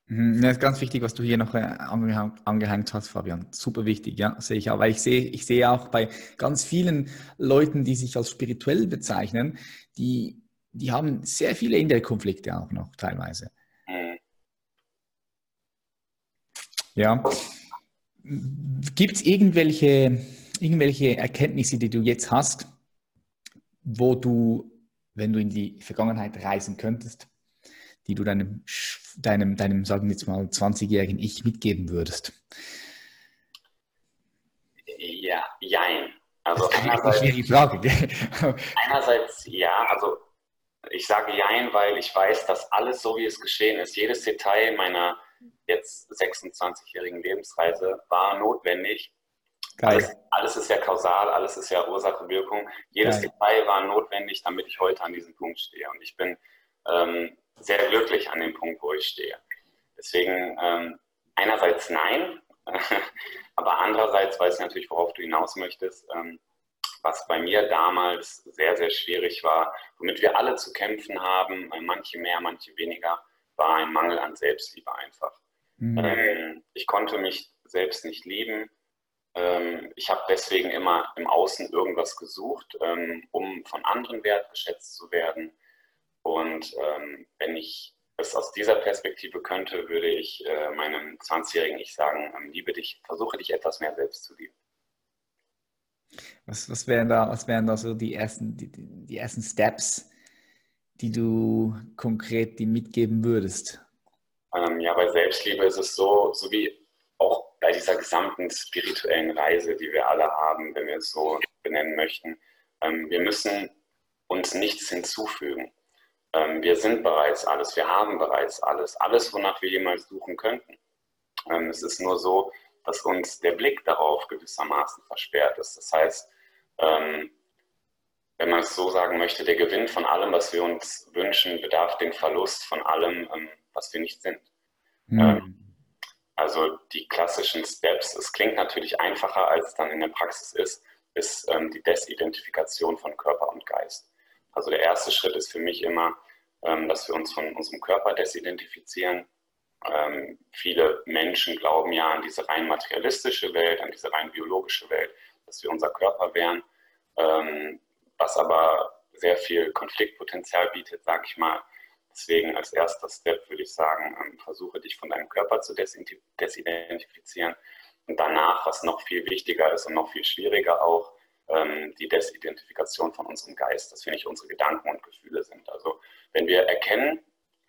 Mhm, das ist ganz wichtig, was du hier noch äh, angehängt hast, Fabian. Super wichtig, ja, sehe ich auch. Weil ich sehe, ich sehe auch bei ganz vielen Leuten, die sich als spirituell bezeichnen, die, die haben sehr viele innere Konflikte auch noch teilweise. Mhm. Ja. Gibt es irgendwelche, irgendwelche Erkenntnisse, die du jetzt hast, wo du wenn du in die Vergangenheit reisen könntest, die du deinem, deinem, deinem sagen wir jetzt mal, 20-jährigen Ich mitgeben würdest? Ja, jein. Also das ist eine schwierige Frage. einerseits ja, also ich sage jein, weil ich weiß, dass alles so, wie es geschehen ist, jedes Detail meiner jetzt 26-jährigen Lebensreise war notwendig, alles, alles, ist ja kausal, alles ist ja Ursache-Wirkung. Jedes Geil. Detail war notwendig, damit ich heute an diesem Punkt stehe. Und ich bin ähm, sehr glücklich an dem Punkt, wo ich stehe. Deswegen ähm, einerseits nein, aber andererseits weiß ich natürlich, worauf du hinaus möchtest. Ähm, was bei mir damals sehr, sehr schwierig war, womit wir alle zu kämpfen haben, manche mehr, manche weniger, war ein Mangel an Selbstliebe einfach. Mhm. Ähm, ich konnte mich selbst nicht lieben ähm, ich habe deswegen immer im Außen irgendwas gesucht, ähm, um von anderen wertgeschätzt zu werden. Und wenn ich es aus dieser Perspektive könnte, würde ich äh, meinem 20-jährigen Ich sagen, liebe dich, versuche dich etwas mehr selbst zu lieben. Was, was, wären, da, was wären da so die ersten, die, die ersten Steps, die du konkret die mitgeben würdest? Ähm, ja, bei Selbstliebe ist es so, so wie bei dieser gesamten spirituellen Reise, die wir alle haben, wenn wir es so benennen möchten, ähm, wir müssen uns nichts hinzufügen. Ähm, wir sind bereits alles, wir haben bereits alles, alles, wonach wir jemals suchen könnten. Ähm, es ist nur so, dass uns der Blick darauf gewissermaßen versperrt ist. Das heißt, ähm, wenn man es so sagen möchte, der Gewinn von allem, was wir uns wünschen, bedarf den Verlust von allem, ähm, was wir nicht sind. Mhm. Also die klassischen Steps, es klingt natürlich einfacher, als es dann in der Praxis ist, ist ähm, die Desidentifikation von Körper und Geist. Also der erste Schritt ist für mich immer, ähm, dass wir uns von unserem Körper desidentifizieren. Ähm, viele Menschen glauben ja an diese rein materialistische Welt, an diese rein biologische Welt, dass wir unser Körper wären, ähm, was aber sehr viel Konfliktpotenzial bietet, sage ich mal, Deswegen als erster Step würde ich sagen, ähm, versuche dich von deinem Körper zu desidentifizieren. Und danach, was noch viel wichtiger ist und noch viel schwieriger auch, ähm, die Desidentifikation von unserem Geist, dass wir nicht unsere Gedanken und Gefühle sind. Also wenn wir erkennen,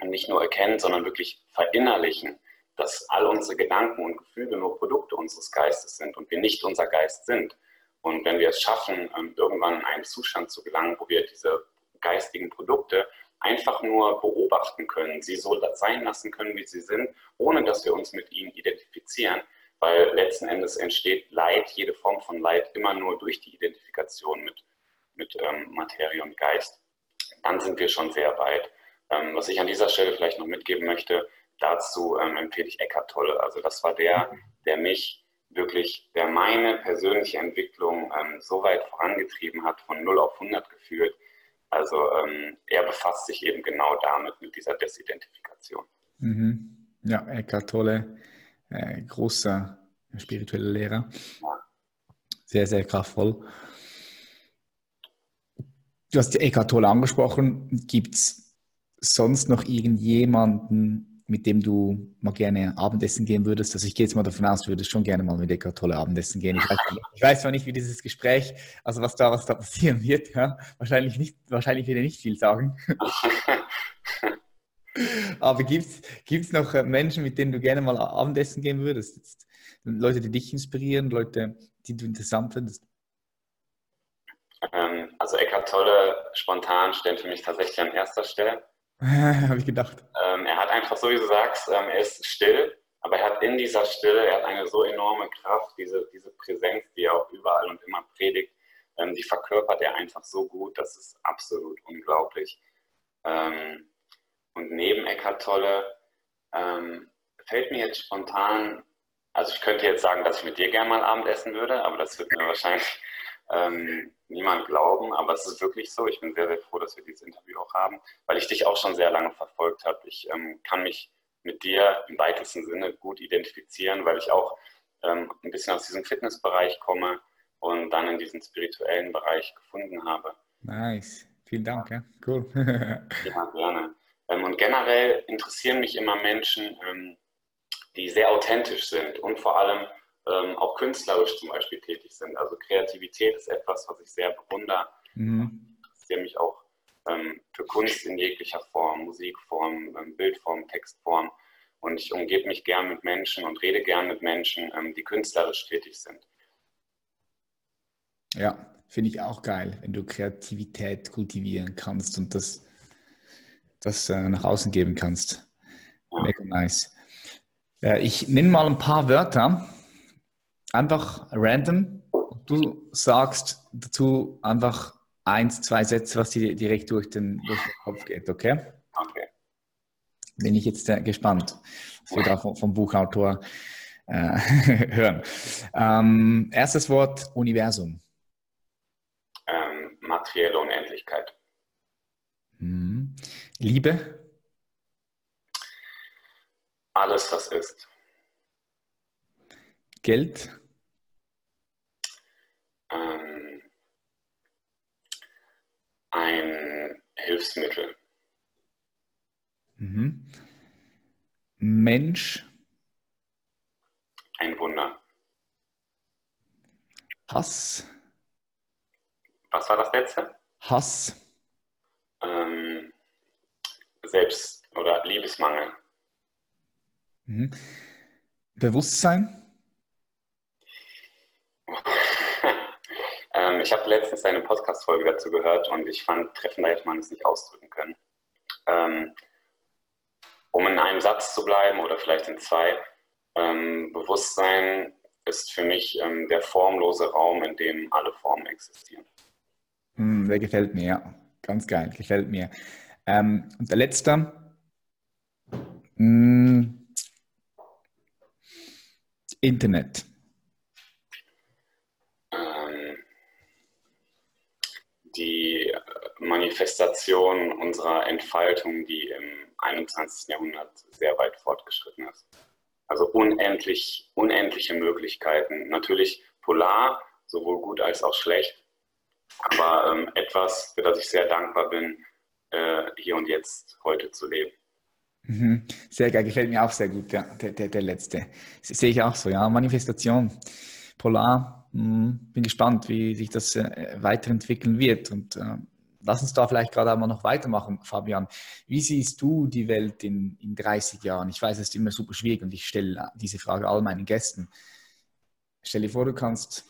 nicht nur erkennen, sondern wirklich verinnerlichen, dass all unsere Gedanken und Gefühle nur Produkte unseres Geistes sind und wir nicht unser Geist sind. Und wenn wir es schaffen, ähm, irgendwann in einen Zustand zu gelangen, wo wir diese geistigen Produkte einfach nur beobachten können, sie so sein lassen können, wie sie sind, ohne dass wir uns mit ihnen identifizieren, weil letzten Endes entsteht Leid, jede Form von Leid, immer nur durch die Identifikation mit, mit ähm, Materie und Geist. Dann sind wir schon sehr weit. Ähm, was ich an dieser Stelle vielleicht noch mitgeben möchte, dazu ähm, empfehle ich Eckart Tolle. Also das war der, der mich wirklich, der meine persönliche Entwicklung ähm, so weit vorangetrieben hat, von 0 auf 100 geführt. Also ähm, er befasst sich eben genau damit, mit dieser Desidentifikation. Mhm. Ja, Eckhart Tolle, äh, großer spiritueller Lehrer. Sehr, sehr kraftvoll. Du hast Eckhart Tolle angesprochen. Gibt es sonst noch irgendjemanden, mit dem du mal gerne Abendessen gehen würdest? Also ich gehe jetzt mal davon aus, du würdest schon gerne mal mit Eckhart Tolle Abendessen gehen. Ich weiß, ich weiß zwar nicht, wie dieses Gespräch, also was da, was da passieren wird, ja. Wahrscheinlich nicht, wahrscheinlich wird er nicht viel sagen. Aber gibt es noch äh, Menschen, mit denen du gerne mal Abendessen gehen würdest? Leute, die dich inspirieren, Leute, die du interessant findest? Ähm, also Eckhart Tolle spontan steht für mich tatsächlich an erster Stelle. Habe ich gedacht. Ähm, er hat einfach, so wie du sagst, ähm, er ist still, aber er hat in dieser Stille, er hat eine so enorme Kraft, diese, diese Präsenz, die er auch überall und immer predigt, ähm, die verkörpert er einfach so gut, das ist absolut unglaublich. Ähm, und neben Eckhart Tolle ähm, fällt mir jetzt spontan, also ich könnte jetzt sagen, dass ich mit dir gerne mal Abend essen würde, aber das wird mir wahrscheinlich ähm, niemand glauben, aber es ist wirklich so. Ich bin sehr, sehr froh, dass wir dieses Interview auch haben, weil ich dich auch schon sehr lange verfolgt habe. Ich ähm, kann mich mit dir im weitesten Sinne gut identifizieren, weil ich auch ähm, ein bisschen aus diesem Fitnessbereich komme und dann in diesen spirituellen Bereich gefunden habe. Nice. Vielen Dank, ja. Cool. ja, gerne. Ähm, und generell interessieren mich immer Menschen, ähm, die sehr authentisch sind und vor allem ähm, auch künstlerisch zum Beispiel tätig sind. Also Kreativität ist etwas, was ich sehr bewundere. Mhm. Ich interessiere mich auch ähm, für Kunst in jeglicher Form, Musikform, ähm, Bildform, Textform. Und ich umgebe mich gern mit Menschen und rede gern mit Menschen, ähm, die künstlerisch tätig sind. Ja, finde ich auch geil, wenn du Kreativität kultivieren kannst und das, das äh, nach außen geben kannst. Mega nice. Äh, ich nenne mal ein paar Wörter, einfach random. Du sagst dazu einfach eins, zwei Sätze, was dir direkt durch den, durch den Kopf geht, okay? Okay. Bin ich jetzt gespannt, was wir da vom, vom Buchautor äh, hören. Ähm, erstes Wort: Universum. Ähm, materielle Unendlichkeit. Hm. Liebe. Alles, was ist. Geld? Ähm, ein Hilfsmittel. Mhm. Mensch? Ein Wunder. Hass? Was war das letzte? Hass. Ähm, Selbst- oder Liebesmangel. Mhm. Bewusstsein? Ähm, ich habe letztens eine Podcast-Folge dazu gehört und ich fand, treffender hätte man es nicht ausdrücken können. Ähm, um in einem Satz zu bleiben oder vielleicht in zwei, ähm, Bewusstsein ist für mich ähm, der formlose Raum, in dem alle Formen existieren. Hm, der gefällt mir, ja. Ganz geil, gefällt mir. Ähm, und der letzte. Hm, Internet. Die Manifestation unserer Entfaltung, die im 21. Jahrhundert sehr weit fortgeschritten ist. Also unendlich, unendliche Möglichkeiten. Natürlich polar, sowohl gut als auch schlecht, aber ähm, etwas, für das ich sehr dankbar bin, äh, hier und jetzt heute zu leben. Mhm. Sehr geil, gefällt mir auch sehr gut, ja, der, der, der letzte. Das sehe ich auch so, ja, Manifestation, polar, bin gespannt, wie sich das äh, weiterentwickeln wird. Und äh, lass uns da vielleicht gerade einmal noch weitermachen, Fabian. Wie siehst du die Welt in, in 30 Jahren? Ich weiß, es ist immer super schwierig und ich stelle diese Frage all meinen Gästen. Stell dir vor, du kannst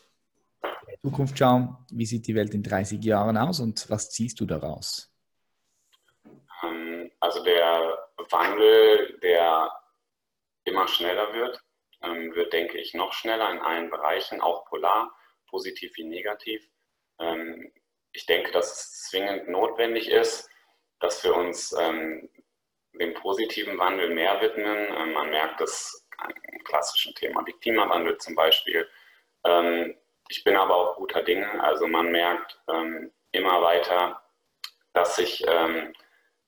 in die Zukunft schauen. Wie sieht die Welt in 30 Jahren aus und was ziehst du daraus? Ähm, also der Wandel, der immer schneller wird, wird, denke ich, noch schneller in allen Bereichen, auch polar, positiv wie negativ. Ähm, ich denke, dass es zwingend notwendig ist, dass wir uns ähm, dem positiven Wandel mehr widmen. Ähm, man merkt das klassischen Thema, wie Klimawandel zum Beispiel. Ähm, ich bin aber auch guter Dinge. Also man merkt ähm, immer weiter, dass sich ähm,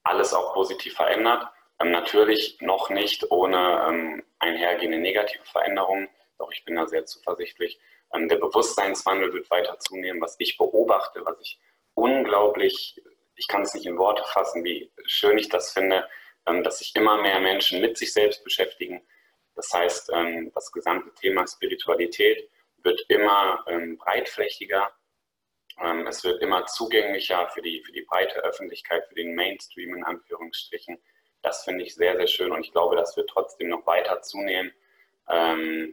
alles auch positiv verändert. Ähm, natürlich noch nicht ohne ähm, einhergehende negative Veränderungen, doch ich bin da sehr zuversichtlich. Ähm, der Bewusstseinswandel wird weiter zunehmen. Was ich beobachte, was ich unglaublich, ich kann es nicht in Worte fassen, wie schön ich das finde, dass sich immer mehr Menschen mit sich selbst beschäftigen. Das heißt, das gesamte Thema Spiritualität wird immer breitflächiger. Es wird immer zugänglicher für die, für die breite Öffentlichkeit, für den Mainstream in Anführungsstrichen. Das finde ich sehr, sehr schön und ich glaube, das wird trotzdem noch weiter zunehmen.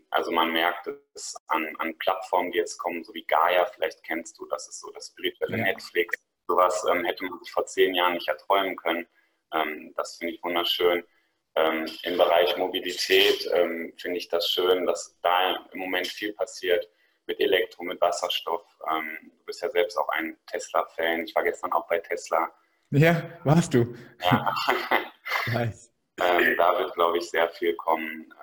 Also man merkt es an, an, Plattformen, die jetzt kommen, so wie Gaia, vielleicht kennst du, das ist so das spirituelle ja. Netflix. Sowas ähm, hätte man sich vor zehn Jahren nicht erträumen können. Ähm, das finde ich wunderschön. Ähm, Im Bereich Mobilität ähm, finde ich das schön, dass da im Moment viel passiert mit Elektro, mit Wasserstoff. Ähm, du bist ja selbst auch ein Tesla-Fan. Ich war gestern auch bei Tesla. Ja, warst du? Ja. nice. Ähm, da wird, glaube ich, sehr viel kommen.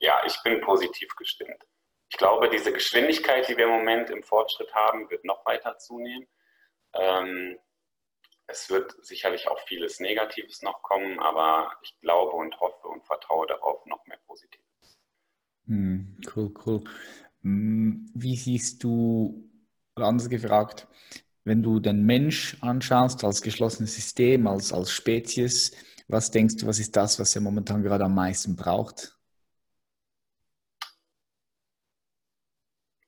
ja, ich bin positiv gestimmt. Ich glaube, diese Geschwindigkeit, die wir im Moment im Fortschritt haben, wird noch weiter zunehmen. Ähm, es wird sicherlich auch vieles Negatives noch kommen, aber ich glaube und hoffe und vertraue darauf noch mehr Positives. Hm, cool, cool. Hm, wie siehst du, anders gefragt, wenn du den Mensch anschaust als geschlossenes System, als, als Spezies, was denkst du, was ist das, was er momentan gerade am meisten braucht?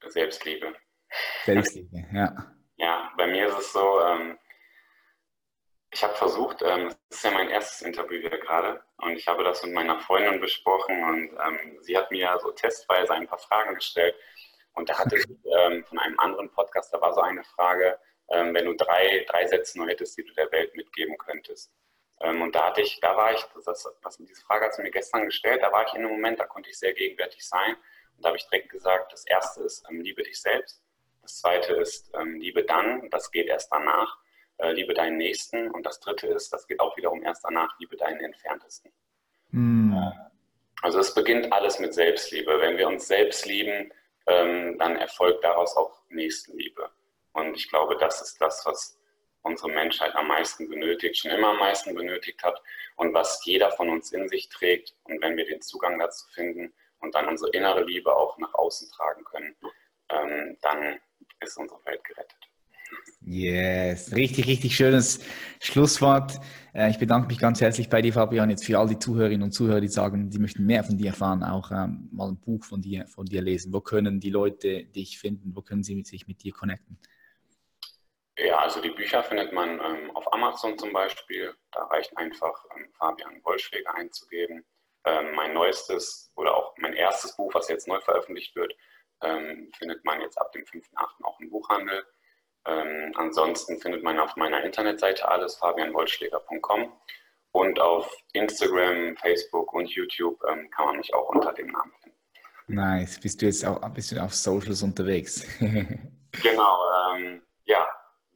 Selbstliebe. Selbstliebe, ja. Ja, bei mir ist es so, ähm, ich habe versucht, ähm, das ist ja mein erstes Interview hier gerade, und ich habe das mit meiner Freundin besprochen und ähm, sie hat mir so testweise ein paar Fragen gestellt. Und da hatte ich ähm, von einem anderen Podcast, da war so eine Frage, ähm, wenn du drei, drei Sätze nur hättest, die du der Welt mitgeben könntest. Ähm, und da hatte ich, da war ich, das, was, diese Frage hat sie mir gestern gestellt, da war ich in einem Moment, da konnte ich sehr gegenwärtig sein. Und da habe ich direkt gesagt, das erste ist, ähm, liebe dich selbst. Das zweite ist, liebe dann, das geht erst danach äh, liebe deinen Nächsten. Und das dritte ist, das geht auch wiederum erst danach, liebe deinen Entferntesten. Mm. Also es beginnt alles mit Selbstliebe. Wenn wir uns selbst lieben, ähm, dann erfolgt daraus auch Nächstenliebe. Und ich glaube, das ist das, was unsere Menschheit am meisten benötigt, schon immer am meisten benötigt hat und was jeder von uns in sich trägt. Und wenn wir den Zugang dazu finden und dann unsere innere Liebe auch nach außen tragen können, ähm, dann ist unsere Welt gerettet. Yes, richtig, richtig schönes Schlusswort. Äh, ich bedanke mich ganz herzlich bei dir, Fabian, jetzt für all die Zuhörerinnen und Zuhörer, die sagen, die möchten mehr von dir erfahren, auch ähm, mal ein Buch von dir, von dir lesen. Wo können die Leute dich finden? Wo können sie sich mit dir connecten? Ja, also die Bücher findet man ähm, auf Amazon zum Beispiel. Da reicht einfach ähm, Fabian Wollschläger einzugeben. Ähm, mein neuestes oder auch mein erstes Buch, was jetzt neu veröffentlicht wird, ähm, findet man jetzt ab dem 5.8. auch im Buchhandel. Ähm, ansonsten findet man auf meiner Internetseite alles, fabianwollschläger.com. Und auf Instagram, Facebook und YouTube ähm, kann man mich auch unter dem Namen finden. Nice. Bist du jetzt auch ein bisschen auf Socials unterwegs? genau, ja.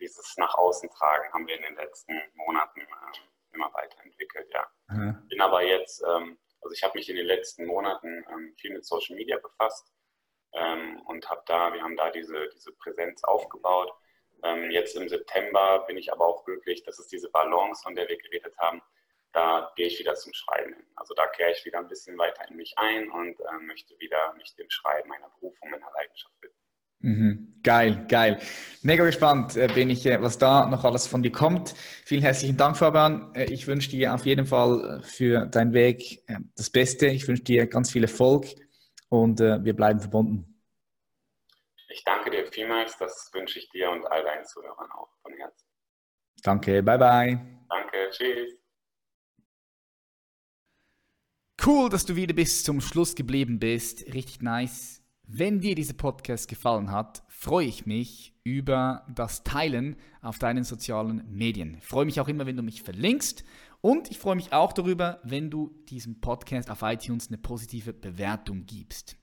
Dieses nach außen tragen haben wir in den letzten Monaten äh, immer weiterentwickelt, ja. Aha. Bin aber jetzt, ähm, also ich habe mich in den letzten Monaten ähm, viel mit Social Media befasst ähm, und habe da, wir haben da diese, diese Präsenz aufgebaut ähm, jetzt im September bin ich aber auch glücklich, dass es diese Balance, von der wir geredet haben, da gehe ich wieder zum Schreiben hin. Also da kehre ich wieder ein bisschen weiter in mich ein und äh, möchte wieder mich dem Schreiben meiner Berufung, meiner Leidenschaft widmen. Mhm. Geil, geil. Mega gespannt äh, bin ich, äh, was da noch alles von dir kommt. Vielen herzlichen Dank, Fabian. Äh, ich wünsche dir auf jeden Fall für deinen Weg das Beste. Ich wünsche dir ganz viel Erfolg und wir bleiben verbunden. Ich danke dir vielmals, das wünsche ich dir und all deinen Zuhörern auch von Herzen. Danke, bye bye. Danke, tschüss. Cool, dass du wieder bis zum Schluss geblieben bist. Richtig nice. Wenn dir dieser Podcast gefallen hat, freue ich mich über das Teilen auf deinen sozialen Medien. Ich freue mich auch immer, wenn du mich verlinkst. Und ich freue mich auch darüber, wenn du diesem Podcast auf iTunes eine positive Bewertung gibst.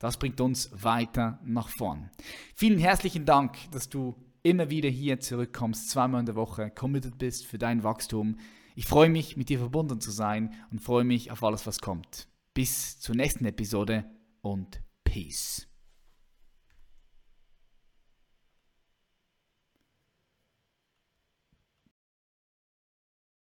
Das bringt uns weiter nach vorn. Vielen herzlichen Dank, dass du immer wieder hier zurückkommst, zweimal in der Woche, committed bist für dein Wachstum. Ich freue mich, mit dir verbunden zu sein und freue mich auf alles, was kommt. Bis zur nächsten Episode und Peace.